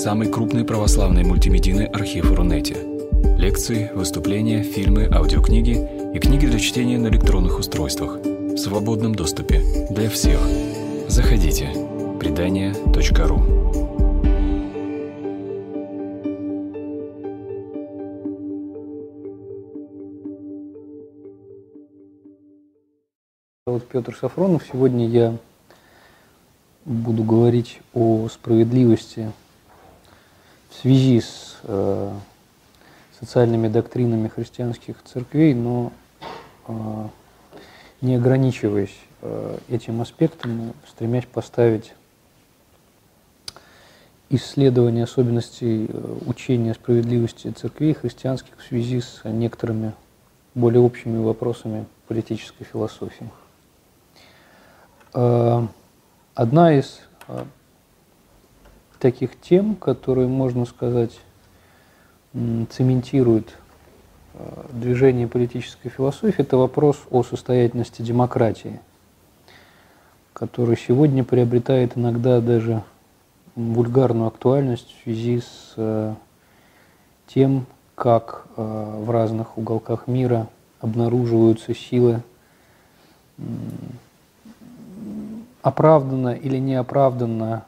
самый крупный православный мультимедийный архив Рунете. Лекции, выступления, фильмы, аудиокниги и книги для чтения на электронных устройствах в свободном доступе для всех. Заходите. Предания.ру Зовут Петр Сафронов. Сегодня я буду говорить о справедливости в связи с э, социальными доктринами христианских церквей, но э, не ограничиваясь э, этим аспектом, стремясь поставить исследование особенностей учения справедливости церквей христианских в связи с некоторыми более общими вопросами политической философии. Одна из таких тем, которые, можно сказать, цементирует а, движение политической философии, это вопрос о состоятельности демократии, который сегодня приобретает иногда даже вульгарную актуальность в связи с а, тем, как в разных уголках мира обнаруживаются силы оправданно или неоправданно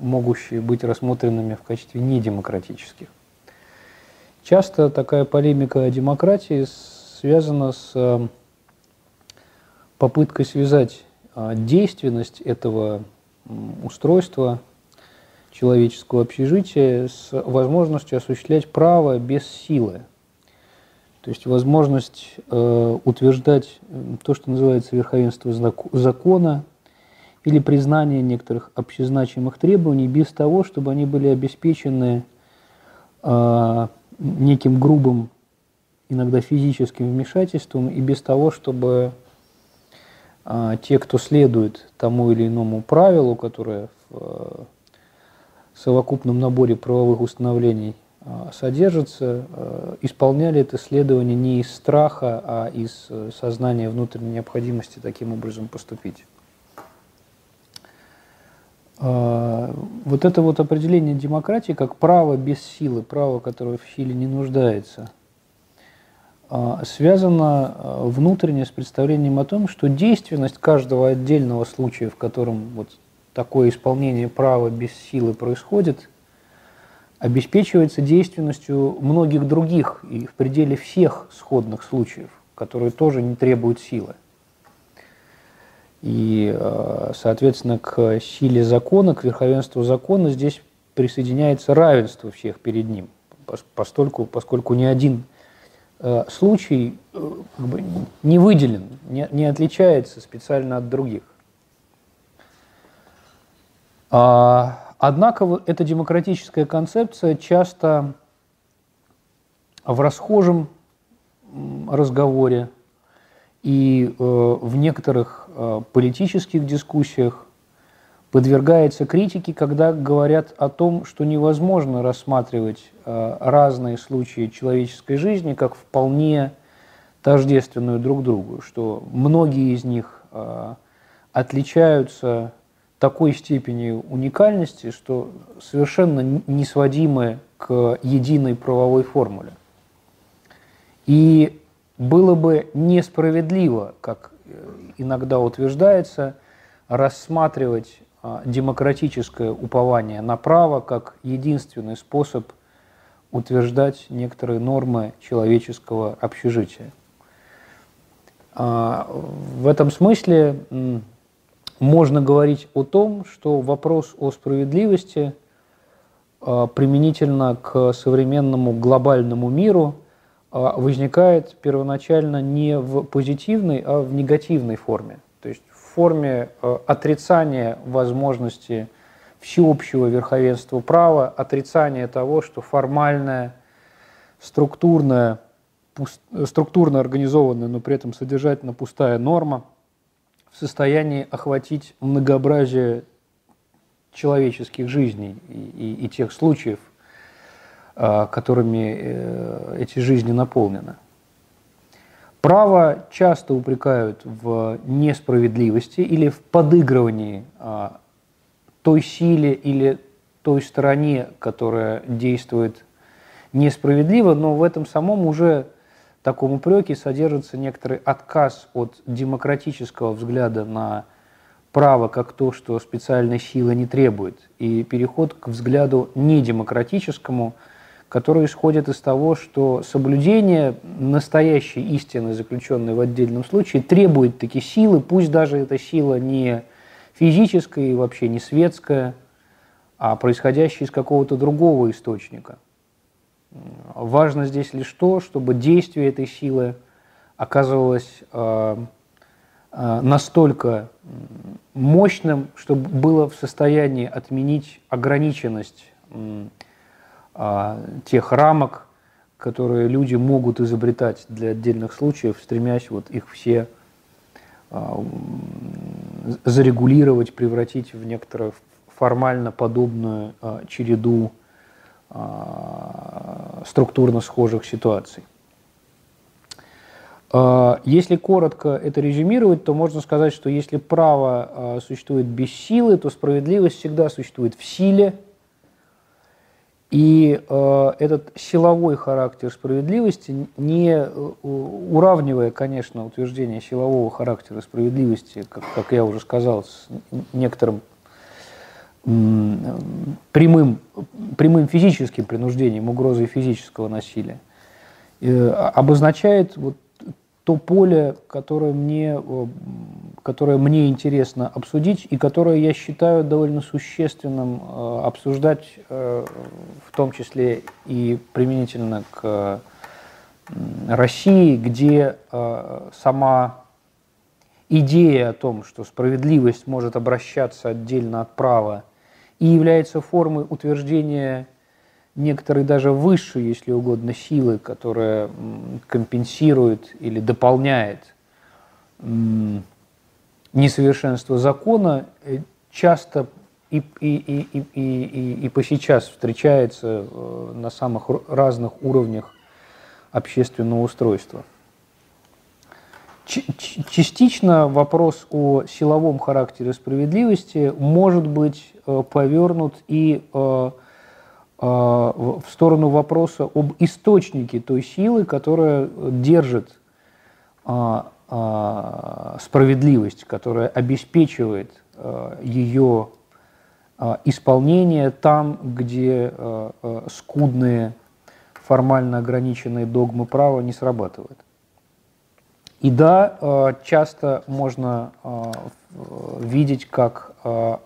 могущие быть рассмотренными в качестве недемократических. Часто такая полемика о демократии связана с а, попыткой связать а, действенность этого устройства человеческого общежития с возможностью осуществлять право без силы. То есть возможность э, утверждать то, что называется верховенство закона, или признание некоторых общезначимых требований без того, чтобы они были обеспечены э, неким грубым, иногда физическим вмешательством, и без того, чтобы э, те, кто следует тому или иному правилу, которое в э, совокупном наборе правовых установлений э, содержится, э, исполняли это следование не из страха, а из э, сознания внутренней необходимости таким образом поступить. А, вот это вот определение демократии как право без силы, право, которое в силе не нуждается, а, связано а, внутренне с представлением о том, что действенность каждого отдельного случая, в котором вот такое исполнение права без силы происходит, обеспечивается действенностью многих других и в пределе всех сходных случаев, которые тоже не требуют силы. И, э, соответственно, к силе закона, к верховенству закона здесь присоединяется равенство всех перед ним, поскольку, поскольку ни один э, случай э, как бы, не выделен, не, не отличается специально от других. А, однако эта демократическая концепция часто в расхожем разговоре и э, в некоторых политических дискуссиях подвергается критике, когда говорят о том, что невозможно рассматривать э, разные случаи человеческой жизни как вполне тождественную друг другу, что многие из них э, отличаются такой степенью уникальности, что совершенно не сводимы к единой правовой формуле. И было бы несправедливо, как э, иногда утверждается, рассматривать а, демократическое упование на право как единственный способ утверждать некоторые нормы человеческого общежития. А, в этом смысле можно говорить о том, что вопрос о справедливости а, применительно к современному глобальному миру – возникает первоначально не в позитивной, а в негативной форме. То есть в форме а, отрицания возможности всеобщего верховенства права, отрицания того, что формальная, структурная, структурно организованная, но при этом содержательно пустая норма в состоянии охватить многообразие человеческих жизней и, и, и тех случаев, а, которыми э, эти жизни наполнены. Право часто упрекают в несправедливости или в подыгрывании а, той силе или той стороне, которая действует несправедливо, но в этом самом уже таком упреке содержится некоторый отказ от демократического взгляда на право как то, что специальной силы не требует, и переход к взгляду недемократическому, который исходит из того, что соблюдение настоящей истины, заключенной в отдельном случае, требует такие силы, пусть даже эта сила не физическая и вообще не светская, а происходящая из какого-то другого источника. Важно здесь лишь то, чтобы действие этой силы оказывалось э, э, настолько мощным, чтобы было в состоянии отменить ограниченность тех рамок, которые люди могут изобретать для отдельных случаев, стремясь вот их все зарегулировать, превратить в некоторую формально подобную а, череду а, структурно схожих ситуаций. А, если коротко это резюмировать, то можно сказать, что если право существует без силы, то справедливость всегда существует в силе. И этот силовой характер справедливости, не э, уравнивая, конечно, утверждение силового характера справедливости, как, как я уже сказал, с некоторым прямым, прямым физическим принуждением, угрозой физического насилия, э, обозначает вот то поле, которое мне, э, которое мне интересно обсудить и которое я считаю довольно существенным э, обсуждать, в том числе и применительно к России, где сама идея о том, что справедливость может обращаться отдельно от права и является формой утверждения некоторой даже высшей, если угодно, силы, которая компенсирует или дополняет несовершенство закона, э, часто и, и, и, и, и, и по сейчас встречается э, на самых разных уровнях общественного устройства. Частично вопрос о силовом характере справедливости может быть э, повернут и в сторону вопроса об источнике той силы, которая держит справедливость, которая обеспечивает ее исполнение там, где скудные формально ограниченные догмы права не срабатывают. И да, часто можно видеть, как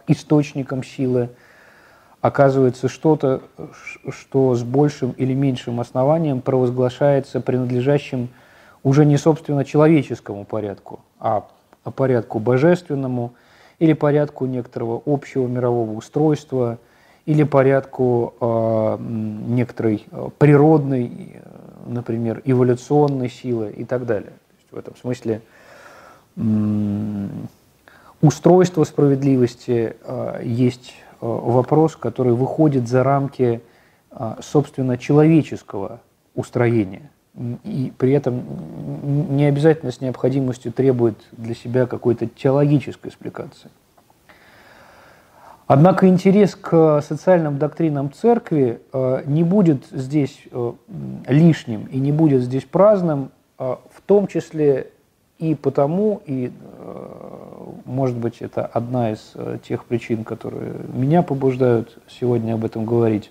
источником силы оказывается что-то, что с большим или меньшим основанием провозглашается принадлежащим уже не собственно человеческому порядку, а порядку божественному или порядку некоторого общего мирового устройства или порядку э, некоторой природной, например, эволюционной силы и так далее. В этом смысле устройство справедливости а, есть а, вопрос, который выходит за рамки, а, собственно, человеческого устроения. И при этом не обязательно с необходимостью требует для себя какой-то теологической экспликации. Однако интерес к социальным доктринам церкви не будет здесь лишним и не будет здесь праздным, в том числе и потому, и, э, может быть, это одна из э, тех причин, которые меня побуждают сегодня об этом говорить,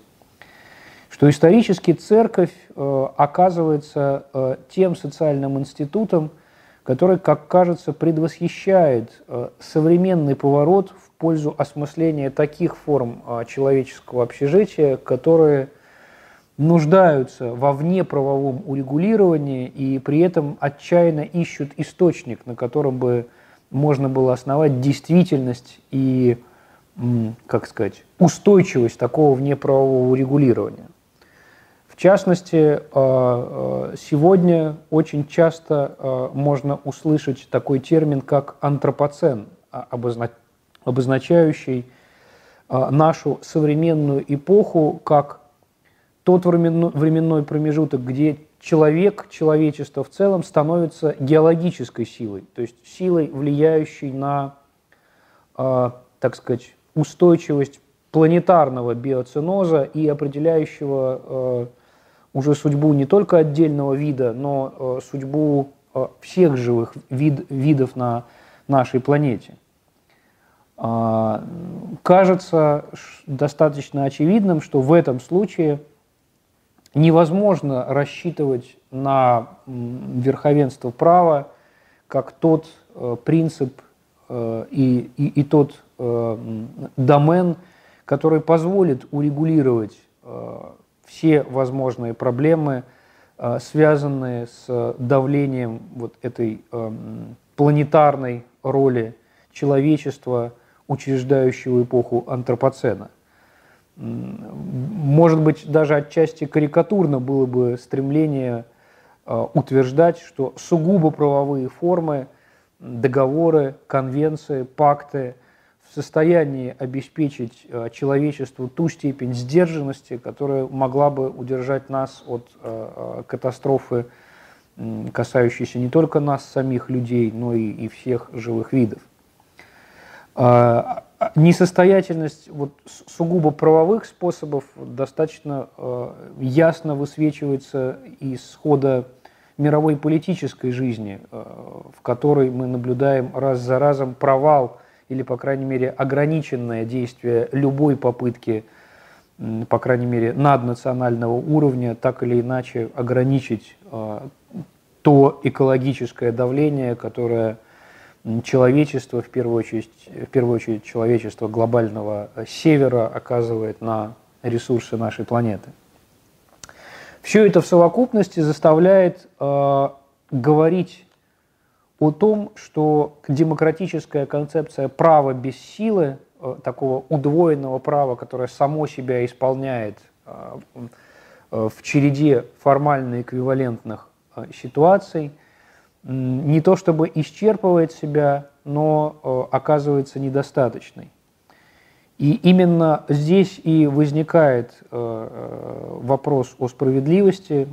что исторически церковь э, оказывается тем социальным институтом, который, как кажется, предвосхищает современный поворот в пользу осмысления таких форм человеческого общежития, которые – нуждаются во внеправовом урегулировании и при этом отчаянно ищут источник, на котором бы можно было основать действительность и, как сказать, устойчивость такого внеправового урегулирования. В частности, а, а, сегодня очень часто а, можно услышать такой термин, как антропоцен, обозначающий нашу современную эпоху как тот временной промежуток, где человек, человечество в целом становится геологической силой, то есть силой, влияющей на, э, так сказать, устойчивость планетарного биоценоза и определяющего уже судьбу не только отдельного вида, но судьбу всех живых вид, видов на нашей планете. Кажется достаточно очевидным, что в этом случае невозможно рассчитывать на верховенство права как тот э, принцип э, и, и, и тот э, домен, который позволит урегулировать все возможные проблемы, связанные с давлением вот этой планетарной роли человечества, учреждающего эпоху антропоцена. Может быть, даже отчасти карикатурно было бы стремление Э, утверждать, что сугубо правовые формы, договоры, конвенции, пакты в состоянии обеспечить э, человечеству ту степень сдержанности, которая могла бы удержать нас от э, катастрофы, касающейся не только нас, самих людей, но и, и всех живых видов. Несостоятельность вот, сугубо правовых способов достаточно э, ясно высвечивается из хода мировой политической жизни, э, в которой мы наблюдаем раз за разом провал или, по крайней мере, ограниченное действие любой попытки, по крайней мере, наднационального уровня, так или иначе ограничить э, то экологическое давление, которое человечество, в первую очередь, в первую очередь человечество глобального севера оказывает на ресурсы нашей планеты. Все это в совокупности заставляет э, говорить о том, что демократическая концепция права без силы, э, такого удвоенного права, которое само себя исполняет э, э, в череде формально эквивалентных э, ситуаций, не то чтобы исчерпывает себя, но э, оказывается недостаточной. И именно здесь и возникает э, э, вопрос о справедливости,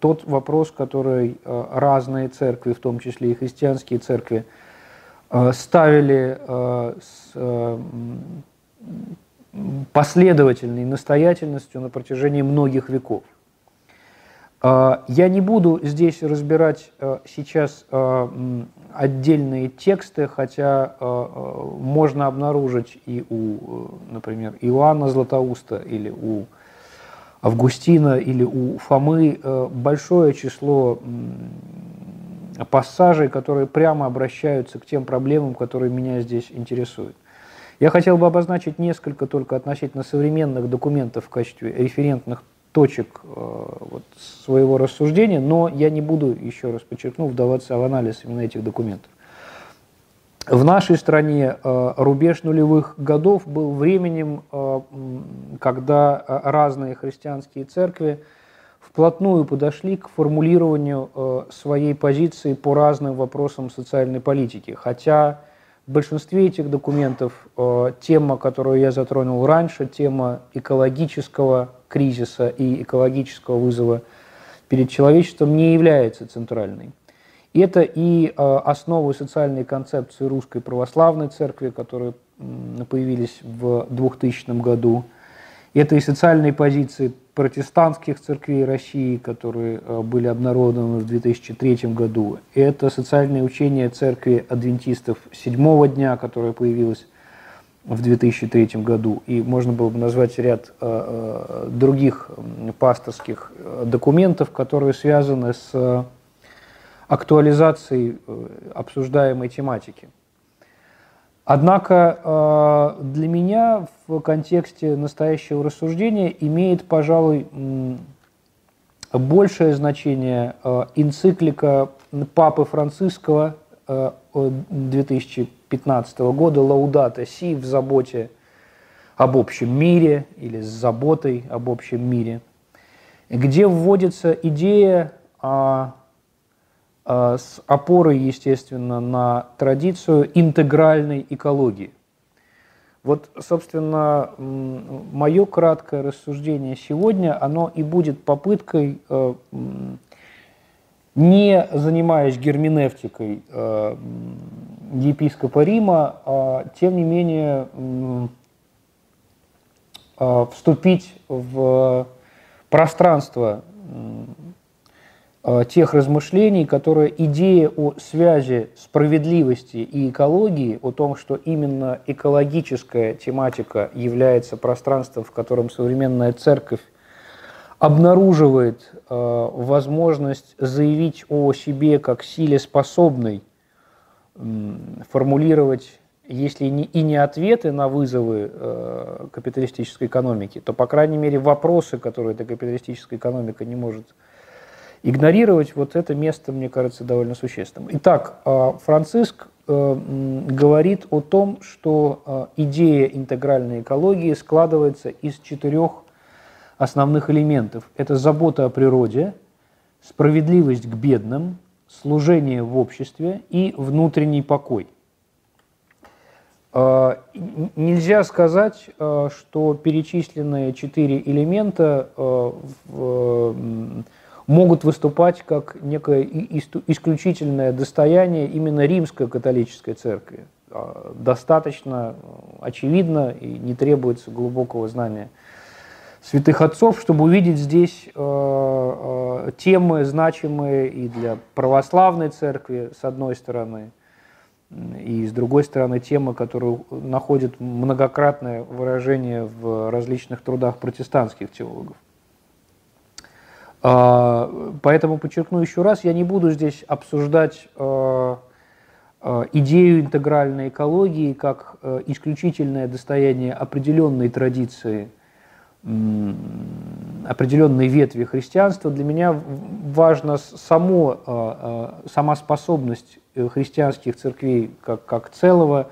тот вопрос, который разные церкви, в том числе и христианские церкви, ставили с последовательной настоятельностью на протяжении многих веков. А, я не буду здесь разбирать а, сейчас а, отдельные тексты, хотя можно обнаружить и у, например, Иоанна Златоуста или у Августина или у Фомы большое число пассажей, которые прямо обращаются к тем проблемам, которые меня здесь интересуют. Я хотел бы обозначить несколько только относительно современных документов в качестве референтных точек э, вот, своего рассуждения, но я не буду, еще раз подчеркну, вдаваться в анализ именно этих документов. В нашей стране э, рубеж нулевых годов был временем, э, когда разные христианские церкви вплотную подошли к формулированию своей позиции по разным вопросам социальной политики. Хотя в большинстве этих документов тема, которую я затронул раньше, тема экологического кризиса и экологического вызова перед человечеством не является центральной. Это и э, основы социальной концепции Русской Православной Церкви, которые появились в 2000 году. Это и социальные позиции протестантских церквей России, которые э, были обнародованы в 2003 году. Это социальное учение церкви адвентистов седьмого дня, которое появилось в 2003 году, и можно было бы назвать ряд э, э других пасторских э, документов, которые связаны с э, актуализацией обсуждаемой тематики. Однако для меня в контексте настоящего рассуждения имеет, пожалуй, большее значение энциклика Папы Франциского 2000 2015 года «Лаудата Си» в заботе об общем мире или с заботой об общем мире, где вводится идея а, а, с опорой, естественно, на традицию интегральной экологии. Вот, собственно, мое краткое рассуждение сегодня, оно и будет попыткой э, не занимаясь герменевтикой э, епископа Рима, а тем не менее вступить в пространство тех размышлений, которые идея о связи справедливости и экологии, о том, что именно экологическая тематика является пространством, в котором современная церковь обнаруживает э, возможность заявить о себе как силе способной э, формулировать, если не, и не ответы на вызовы э, капиталистической экономики, то, по крайней мере, вопросы, которые эта капиталистическая экономика не может игнорировать, вот это место, мне кажется, довольно существенным. Итак, э, Франциск э, говорит о том, что э, идея интегральной экологии складывается из четырех основных элементов. Это забота о природе, справедливость к бедным, служение в обществе и внутренний покой. А, нельзя сказать, а, что перечисленные четыре элемента а, могут выступать как некое исключительное достояние именно римской католической церкви. Достаточно очевидно и не требуется глубокого знания святых отцов, чтобы увидеть здесь э, э, темы, значимые и для православной церкви, с одной стороны, и с другой стороны, темы, которые находят многократное выражение в различных трудах протестантских теологов. Э, поэтому подчеркну еще раз, я не буду здесь обсуждать э, э, идею интегральной экологии как э, исключительное достояние определенной традиции – определенной ветви христианства, для меня важна само, а, а, сама способность э, христианских церквей как, как целого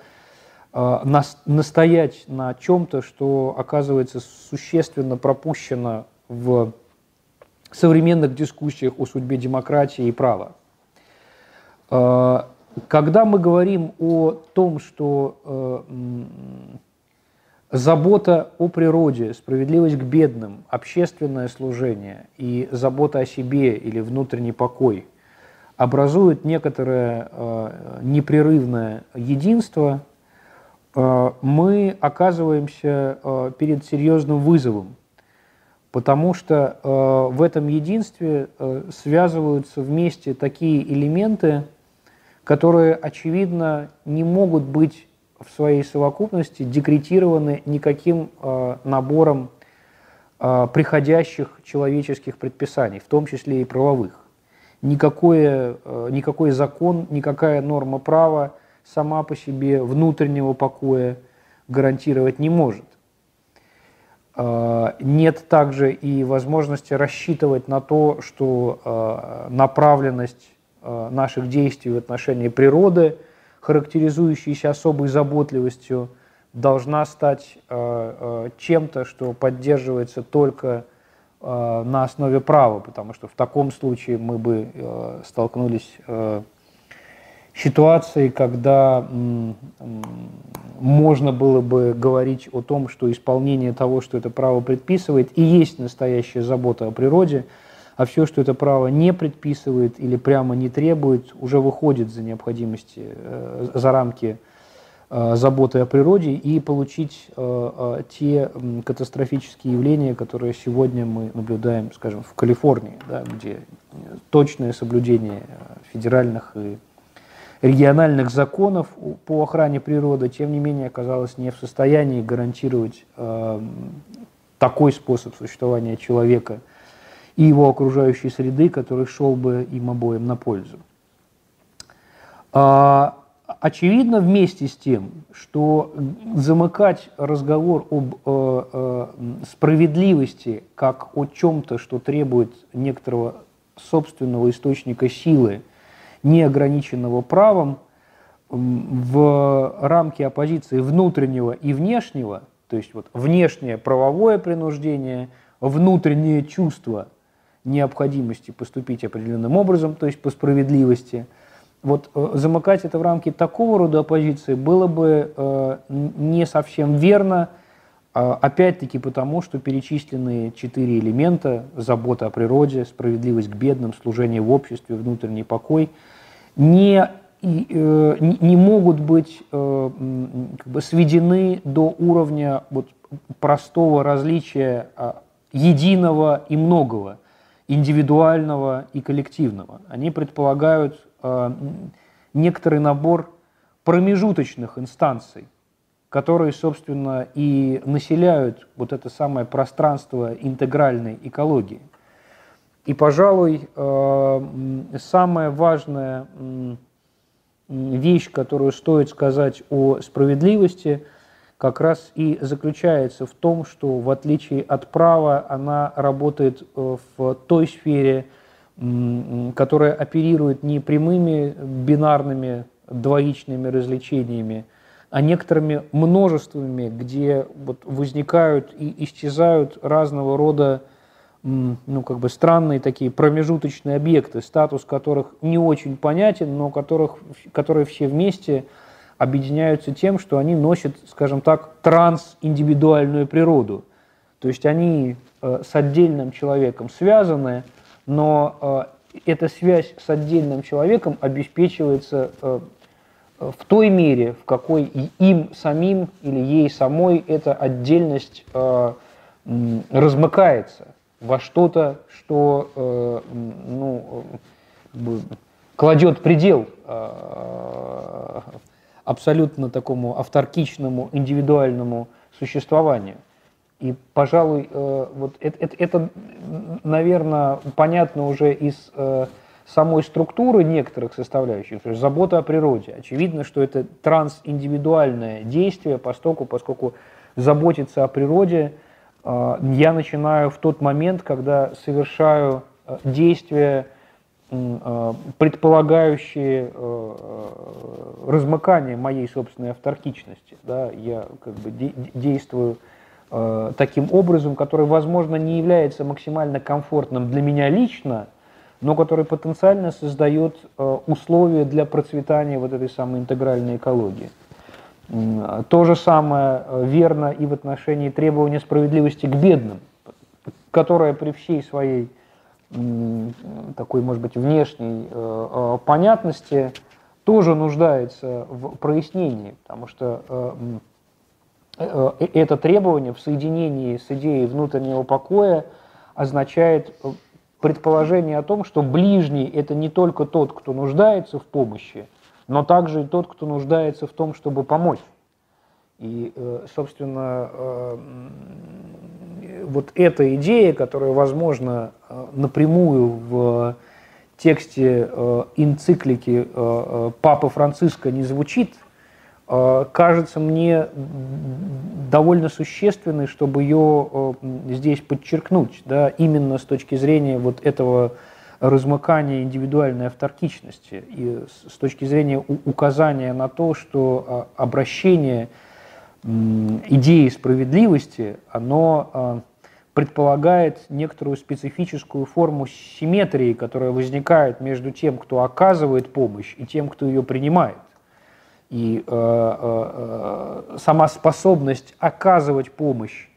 а, настоять на чем-то, что оказывается существенно пропущено в современных дискуссиях о судьбе демократии и права. Когда мы говорим о том, что э, Забота о природе, справедливость к бедным, общественное служение и забота о себе или внутренний покой образуют некоторое э, непрерывное единство, э, мы оказываемся э, перед серьезным вызовом, потому что э, в этом единстве э, связываются вместе такие элементы, которые, очевидно, не могут быть в своей совокупности декретированы никаким э, набором э, приходящих человеческих предписаний, в том числе и правовых. Никакое, э, никакой закон, никакая норма права сама по себе внутреннего покоя гарантировать не может. Э, нет также и возможности рассчитывать на то, что э, направленность э, наших действий в отношении природы – характеризующаяся особой заботливостью, должна стать э, э, чем-то, что поддерживается только э, на основе права, потому что в таком случае мы бы столкнулись с ситуацией, когда можно было бы говорить о том, что исполнение того, что это право предписывает, и есть настоящая забота о природе – а все, что это право не предписывает или прямо не требует, уже выходит за необходимости, э, за рамки э, заботы о природе и получить э, те катастрофические явления, которые сегодня мы наблюдаем, скажем, в Калифорнии, да, где точное соблюдение федеральных и региональных законов по охране природы, тем не менее, оказалось не в состоянии гарантировать такой способ существования человека – и его окружающей среды, который шел бы им обоим на пользу. А, очевидно вместе с тем, что замыкать разговор об э, э, справедливости как о чем-то, что требует некоторого собственного источника силы, не ограниченного правом, в рамки оппозиции внутреннего и внешнего, то есть вот внешнее правовое принуждение, внутреннее чувство необходимости поступить определенным образом, то есть по справедливости. Вот э, замыкать это в рамки такого рода оппозиции было бы э, не совсем верно, э, опять-таки потому, что перечисленные четыре элемента – забота о природе, справедливость к бедным, служение в обществе, внутренний покой – не, э, не могут быть э, как бы сведены до уровня вот, простого различия единого и многого, индивидуального и коллективного. Они предполагают некоторый набор промежуточных инстанций, которые, собственно, и населяют вот это самое пространство интегральной экологии. И, пожалуй, э, самая важная вещь, которую стоит сказать о справедливости, как раз и заключается в том, что в отличие от права она работает э, в той сфере, которая оперирует не прямыми бинарными двоичными развлечениями, а некоторыми множествами, где вот возникают и исчезают разного рода ну, как бы странные такие промежуточные объекты, статус которых не очень понятен, но которых, которые все вместе объединяются тем, что они носят, скажем так, трансиндивидуальную природу. То есть они э, с отдельным человеком связаны, но э, эта связь с отдельным человеком обеспечивается э, в той мере, в какой им самим или ей самой эта отдельность размыкается во что-то, что ну, кладет предел абсолютно такому авторкичному, индивидуальному существованию. И, пожалуй, э, вот это, это, это, наверное, понятно уже из э, самой структуры некоторых составляющих, то есть забота о природе. Очевидно, что это трансиндивидуальное действие, поскольку, поскольку заботиться о природе э, я начинаю в тот момент, когда совершаю действия, э, предполагающие размыкание моей собственной авторкичности. Да? Я как бы действую таким образом, который, возможно, не является максимально комфортным для меня лично, но который потенциально создает э, условия для процветания вот этой самой интегральной экологии. То же самое э, верно и в отношении требования справедливости к бедным, которая при всей своей такой, может быть, внешней э, понятности тоже нуждается в прояснении, потому что это требование в соединении с идеей внутреннего покоя означает предположение о том, что ближний – это не только тот, кто нуждается в помощи, но также и тот, кто нуждается в том, чтобы помочь. И, э, собственно, э, вот эта идея, которая, возможно, э, напрямую в тексте энциклики Папы Франциска не звучит – кажется мне довольно существенной, чтобы ее здесь подчеркнуть, да, именно с точки зрения вот этого размыкания индивидуальной авторкичности и с точки зрения указания на то, что э, обращение идеи справедливости, оно предполагает некоторую специфическую форму симметрии, которая возникает между тем, кто оказывает помощь, и тем, кто ее принимает. И э, э, сама способность оказывать помощь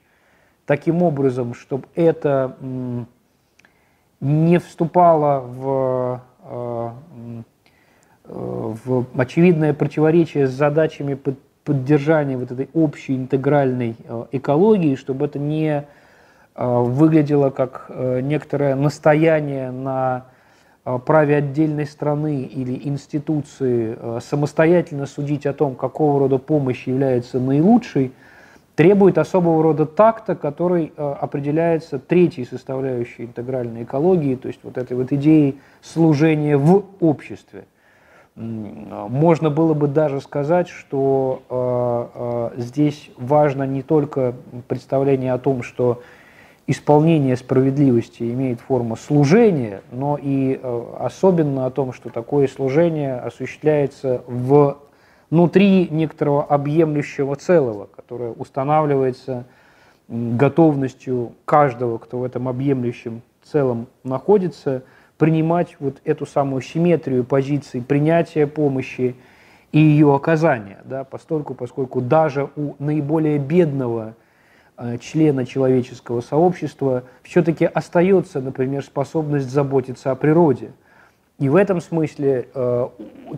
таким образом, чтобы это не вступало в, э, в очевидное противоречие с задачами под, поддержания вот этой общей интегральной э, экологии, чтобы это не э, выглядело как э, некоторое настояние на праве отдельной страны или институции самостоятельно судить о том, какого рода помощь является наилучшей, требует особого рода такта, который определяется третьей составляющей интегральной экологии, то есть вот этой вот идеей служения в обществе. Можно было бы даже сказать, что здесь важно не только представление о том, что исполнение справедливости имеет форму служения, но и особенно о том, что такое служение осуществляется внутри некоторого объемлющего целого, которое устанавливается готовностью каждого, кто в этом объемлющем целом находится, принимать вот эту самую симметрию позиций принятия помощи и ее оказания, да, постольку, поскольку даже у наиболее бедного Э, члена человеческого сообщества все-таки остается, например, способность заботиться о природе. И в этом смысле э,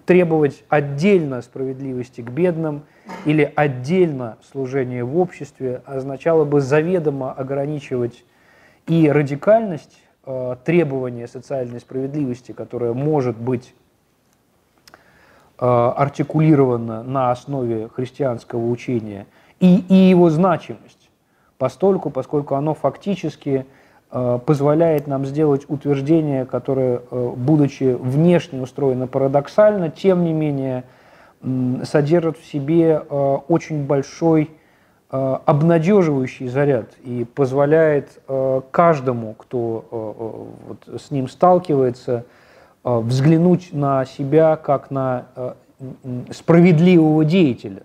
требовать отдельно справедливости к бедным или отдельно служение в обществе означало бы заведомо ограничивать и радикальность э, требования социальной справедливости, которая может быть э, артикулирована на основе христианского учения, и, и его значимость, постольку, поскольку оно фактически Э, позволяет нам сделать утверждение, которое, будучи внешне устроено парадоксально, тем не менее содержит в себе очень большой обнадеживающий заряд и позволяет каждому, кто вот с ним сталкивается, взглянуть на себя как на справедливого деятеля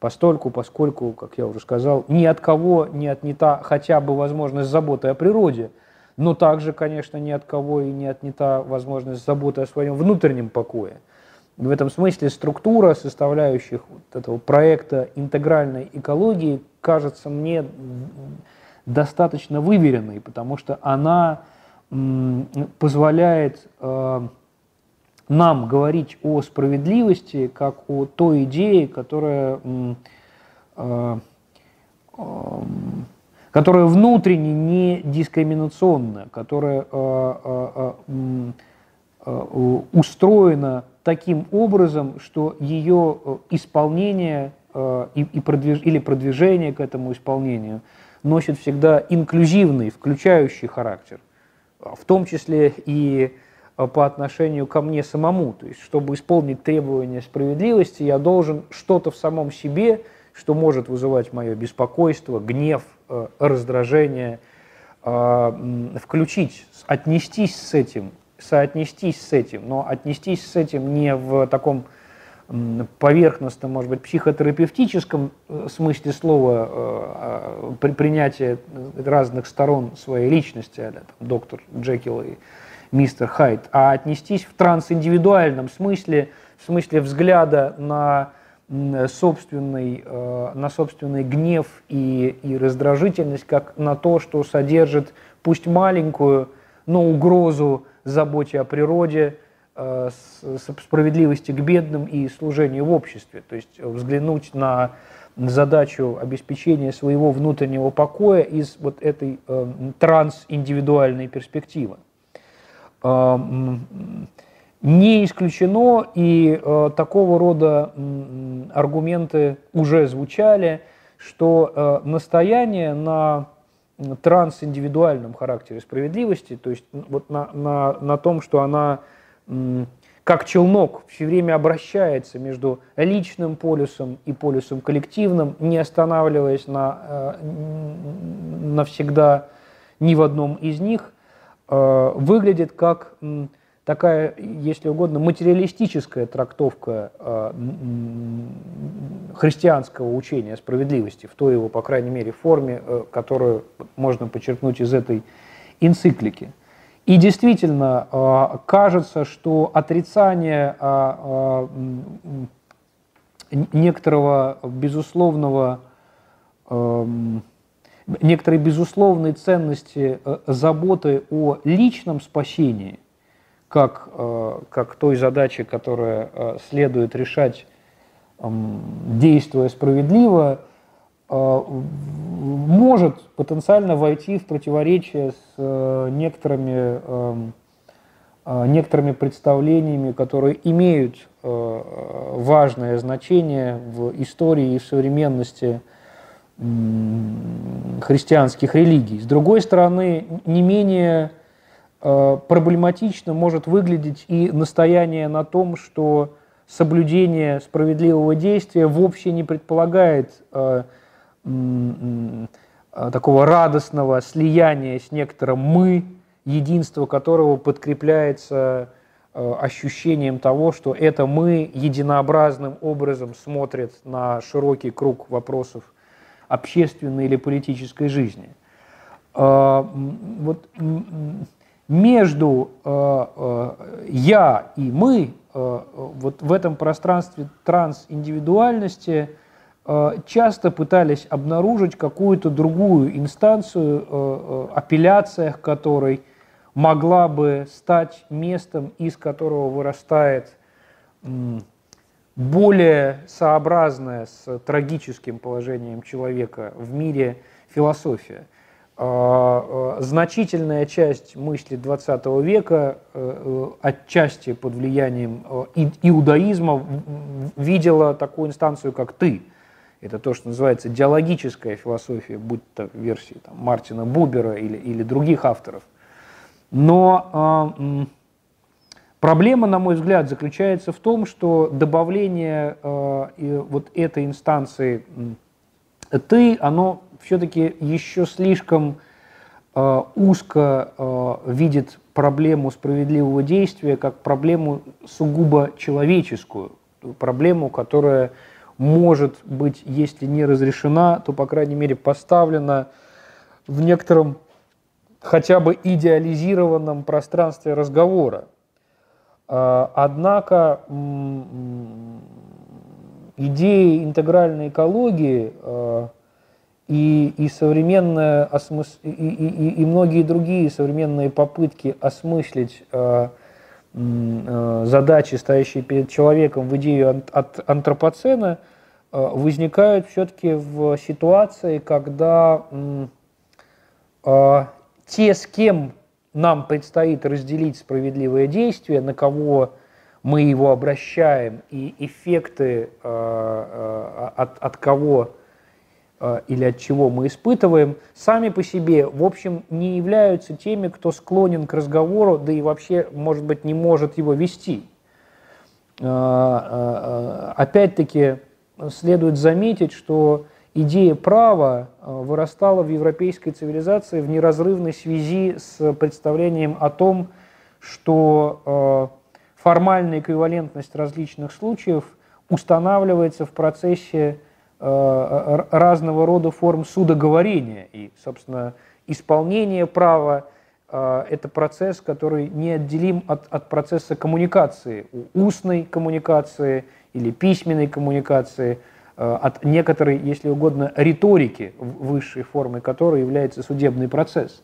постольку, поскольку, как я уже сказал, ни от кого не отнята хотя бы возможность заботы о природе, но также, конечно, ни от кого и не отнята возможность заботы о своем внутреннем покое. В этом смысле структура составляющих вот этого проекта интегральной экологии кажется мне достаточно выверенной, потому что она позволяет э, нам говорить о справедливости как о той идее, которая, э, которая внутренне не дискриминационная, которая э, устроена таким образом, что ее исполнение и, и продвиж, или продвижение к этому исполнению носит всегда инклюзивный, включающий характер, в том числе и Э, по отношению ко мне самому. То есть, чтобы исполнить требования справедливости, я должен что-то в самом себе, что может вызывать мое беспокойство, гнев, э, раздражение, э, включить, отнестись с этим, соотнестись с этим, но отнестись с этим не в таком поверхностном, может быть, психотерапевтическом смысле слова а принятия разных сторон своей личности, а, доктор Джекил и мистер Хайт, а отнестись в трансиндивидуальном смысле, в смысле взгляда на собственный, э, на собственный гнев и, и раздражительность, как на то, что содержит пусть маленькую, но угрозу заботе о природе, э, справедливости к бедным и служению в обществе. То есть взглянуть на задачу обеспечения своего внутреннего покоя из вот этой э, трансиндивидуальной перспективы. А, не исключено, и э, такого рода аргументы уже звучали, что э, настояние на трансиндивидуальном характере справедливости, то есть вот на, на, на том, что она как челнок все время обращается между личным полюсом и полюсом коллективным, не останавливаясь на, э, навсегда ни в одном из них, Э, выглядит как такая, если угодно, материалистическая трактовка э, христианского учения справедливости в той его, по крайней мере, форме, э, которую можно подчеркнуть из этой энциклики. И действительно, кажется, что отрицание некоторого безусловного эм, некоторой безусловной ценности э, заботы о личном спасении, как, э, как той задачи, которая э, следует решать, действуя справедливо, может потенциально войти в противоречие с некоторыми, некоторыми представлениями, которые имеют важное значение в истории и в современности христианских религий. С другой стороны, не менее э, проблематично может выглядеть и настояние на том, что соблюдение справедливого действия вовсе не предполагает э, э, такого радостного слияния с некоторым «мы», единство которого подкрепляется ощущением того, что это «мы» единообразным образом смотрят на широкий круг вопросов общественной или политической жизни. Вот между а, а, «я» и «мы» вот в этом пространстве трансиндивидуальности часто пытались обнаружить какую-то другую инстанцию, апелляциях которой могла бы стать местом, из которого вырастает более сообразная с трагическим положением человека в мире философия. А, а, значительная часть мысли XX века, э, э, отчасти под влиянием э, иудаизма, видела такую инстанцию, как «ты». Это то, что называется диалогическая философия, будь то версии там, Мартина Бубера или, или других авторов. Но а, проблема, на мой взгляд, заключается в том, что добавление вот этой инстанции «ты», оно все-таки еще слишком э, узко э, видит проблему справедливого действия как проблему сугубо человеческую, проблему, которая может быть, если не разрешена, то, по крайней мере, поставлена в некотором хотя бы идеализированном пространстве разговора. Э, однако идеи интегральной экологии э, и, и современная осмыс... и, и, и многие другие современные попытки осмыслить э, э, задачи, стоящие перед человеком в идею от антропоцена, э, возникают все-таки в ситуации, когда э, те, с кем нам предстоит разделить справедливое действие, на кого мы его обращаем, и эффекты э, э, от, от кого или от чего мы испытываем, сами по себе, в общем, не являются теми, кто склонен к разговору, да и вообще, может быть, не может его вести. Э, э, опять-таки, следует заметить, что идея права вырастала в европейской цивилизации в неразрывной связи с представлением о том, что формальная эквивалентность различных случаев устанавливается в процессе Э, разного рода форм судоговорения. И, собственно, исполнение права э, – это процесс, который неотделим от, от процесса коммуникации, устной коммуникации или письменной коммуникации, э, от некоторой, если угодно, риторики, высшей формой которой является судебный процесс.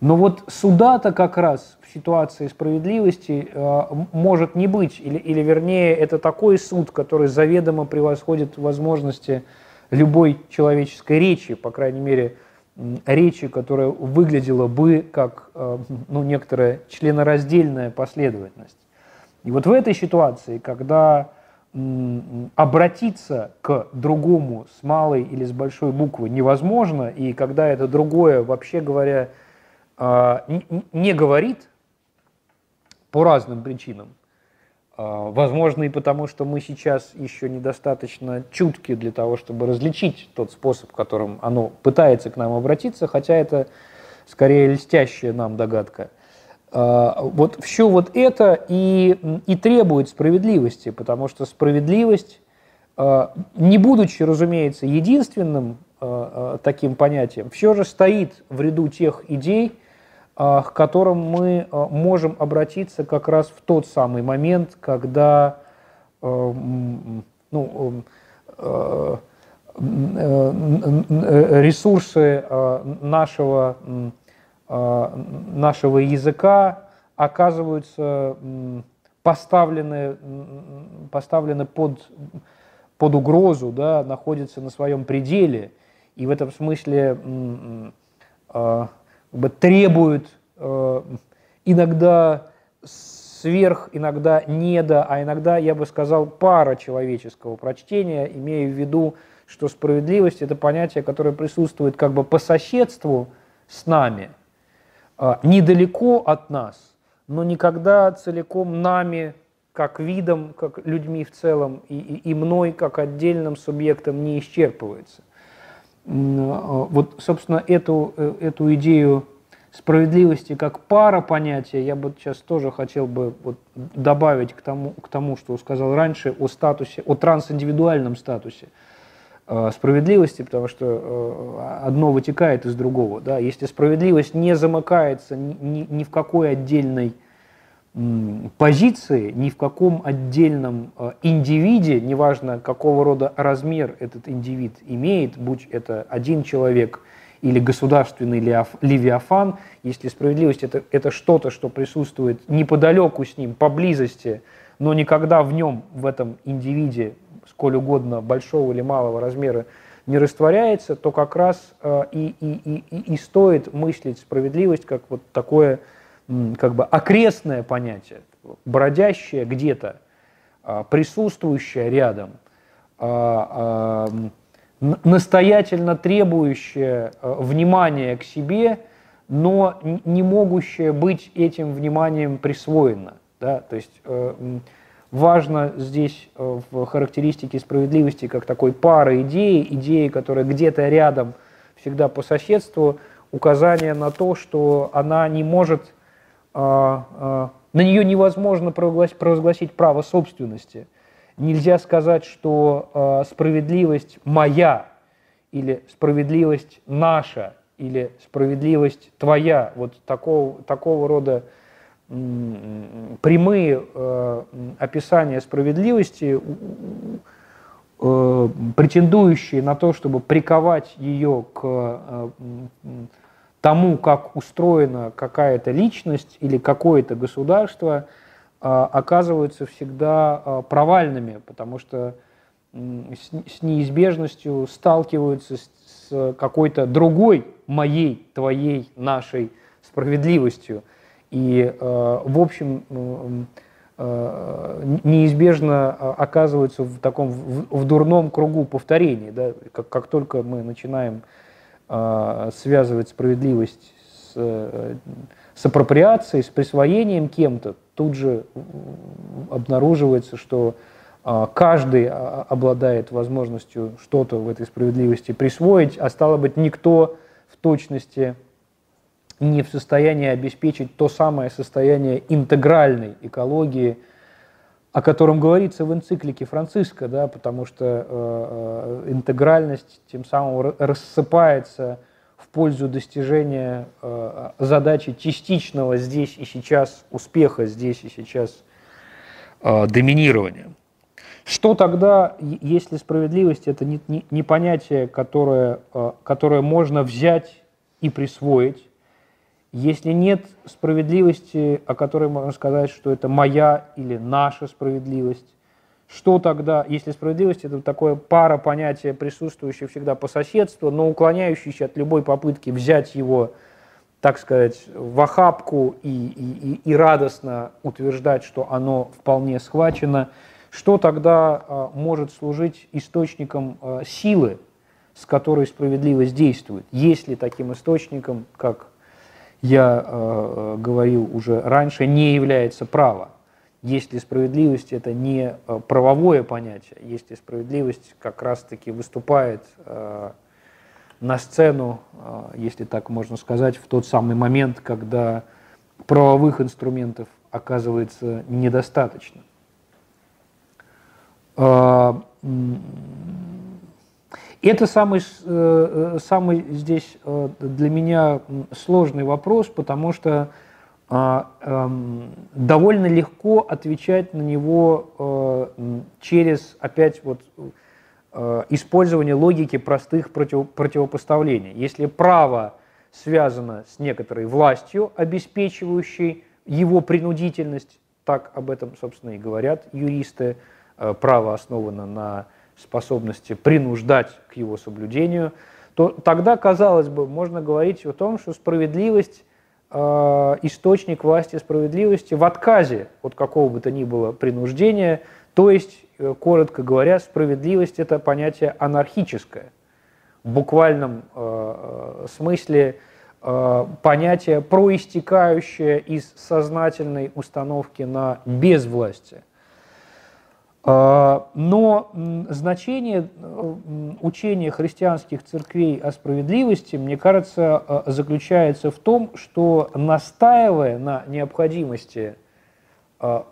Но вот суда-то как раз ситуации справедливости э, может не быть, или, или вернее, это такой суд, который заведомо превосходит возможности любой человеческой речи, по крайней мере, речи, которая выглядела бы как э, ну, некоторая членораздельная последовательность. И вот в этой ситуации, когда обратиться к другому с малой или с большой буквы невозможно, и когда это другое, вообще говоря, а, не говорит по разным причинам. А, возможно, и потому, что мы сейчас еще недостаточно чутки для того, чтобы различить тот способ, которым оно пытается к нам обратиться, хотя это скорее льстящая нам догадка. А, вот все вот это и, и требует справедливости, потому что справедливость, не будучи, разумеется, единственным таким понятием, все же стоит в ряду тех идей, а, к которым мы а, можем обратиться как раз в тот самый момент, когда ну, ресурсы нашего, нашего языка оказываются поставлены, поставлены под, под угрозу, да, находятся на своем пределе. И в этом смысле как бы требует э, иногда сверх, иногда недо, а иногда, я бы сказал, пара человеческого прочтения, имея в виду, что справедливость – это понятие, которое присутствует как бы по соседству с нами, э, недалеко от нас, но никогда целиком нами, как видом, как людьми в целом, и, и, и мной, как отдельным субъектом, не исчерпывается. А, вот, собственно, эту, э, эту идею справедливости как пара понятия я бы сейчас тоже хотел бы вот добавить к тому, к тому, что сказал раньше о статусе, о трансиндивидуальном статусе э, справедливости, потому что э, одно вытекает из другого. Да? Если справедливость не замыкается ни, ни в какой отдельной позиции, ни в каком отдельном э, индивиде, неважно какого рода размер этот индивид имеет, будь это один человек или государственный левиафан, если справедливость это, это что-то, что присутствует неподалеку с ним, поблизости, но никогда в нем, в этом индивиде, сколь угодно большого или малого размера, не растворяется, то как раз э, и, и, и, и стоит мыслить справедливость как вот такое как бы окрестное понятие, бродящее где-то, э, присутствующее рядом, э, настоятельно требующее внимания к себе, но не могущее быть этим вниманием присвоено. Да? То есть важно здесь э, в характеристике справедливости как такой пары идеи, идеи, которая где-то рядом, всегда по соседству, указание на то, что она не может, а, а, на нее невозможно провозгласить, провозгласить право собственности. Нельзя сказать, что а, справедливость моя или справедливость наша или справедливость твоя, вот такого, такого рода прямые э, описания справедливости, э, претендующие на то, чтобы приковать ее к э, тому, как устроена какая-то личность или какое-то государство, оказываются всегда провальными, потому что с неизбежностью сталкиваются с какой-то другой моей, твоей, нашей справедливостью – и, э, в общем, неизбежно оказываются в таком в дурном кругу повторений. Да? Как, как только мы начинаем связывать справедливость с, с апроприацией, с присвоением кем-то, тут же обнаруживается, что каждый обладает возможностью что-то в этой справедливости присвоить, а стало быть, никто в точности не в состоянии обеспечить то самое состояние интегральной экологии, о котором говорится в энциклике Франциска, да, потому что э, э интегральность тем самым рассыпается в пользу достижения э, задачи частичного здесь и сейчас успеха, здесь и сейчас э, доминирования. Что тогда, если справедливость это не, не, не понятие, которое, э, которое можно взять и присвоить, если нет справедливости, о которой можно сказать, что это моя или наша справедливость, что тогда, если справедливость это такое пара понятия, присутствующее всегда по соседству, но уклоняющееся от любой попытки взять его, так сказать, в охапку и, и, и радостно утверждать, что оно вполне схвачено, что тогда а, может служить источником а, силы, с которой справедливость действует, если таким источником, как я э, говорил уже раньше, не является право. Если справедливость это не э, правовое понятие, если справедливость как раз-таки выступает э, на сцену, э, если так можно сказать, в тот самый момент, когда правовых инструментов оказывается недостаточно. Э, это самый, э, э, самый здесь э, для меня сложный вопрос, потому что а, эм, довольно легко отвечать на него через, опять вот, использование логики простых против, противопоставлений. Если право связано с некоторой властью, обеспечивающей его принудительность, так об этом, собственно, и говорят юристы, право основано на способности принуждать к его соблюдению, то тогда, казалось бы, можно говорить о том, что справедливость, э, источник власти справедливости в отказе от какого бы то ни было принуждения, то есть, э, коротко говоря, справедливость – это понятие анархическое, в буквальном э, смысле э, понятие, проистекающее из сознательной установки на безвластие. А, но значение э, учения христианских церквей о справедливости, мне кажется, э, заключается в том, что настаивая на необходимости э,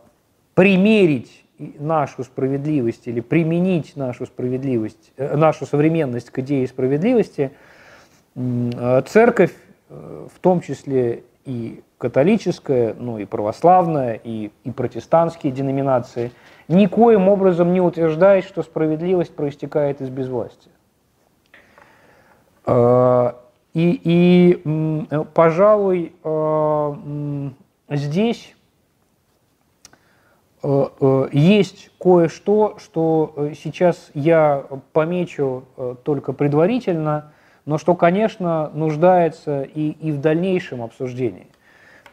примерить нашу справедливость или применить нашу справедливость, нашу современность к идее справедливости, церковь, в том числе и католическая, ну и православная, и, и протестантские деноминации – никоим образом не утверждает, что справедливость проистекает из безвластия. А, И, и пожалуй, здесь есть кое-что, что сейчас я помечу только предварительно, но что, конечно, нуждается и, и в дальнейшем обсуждении.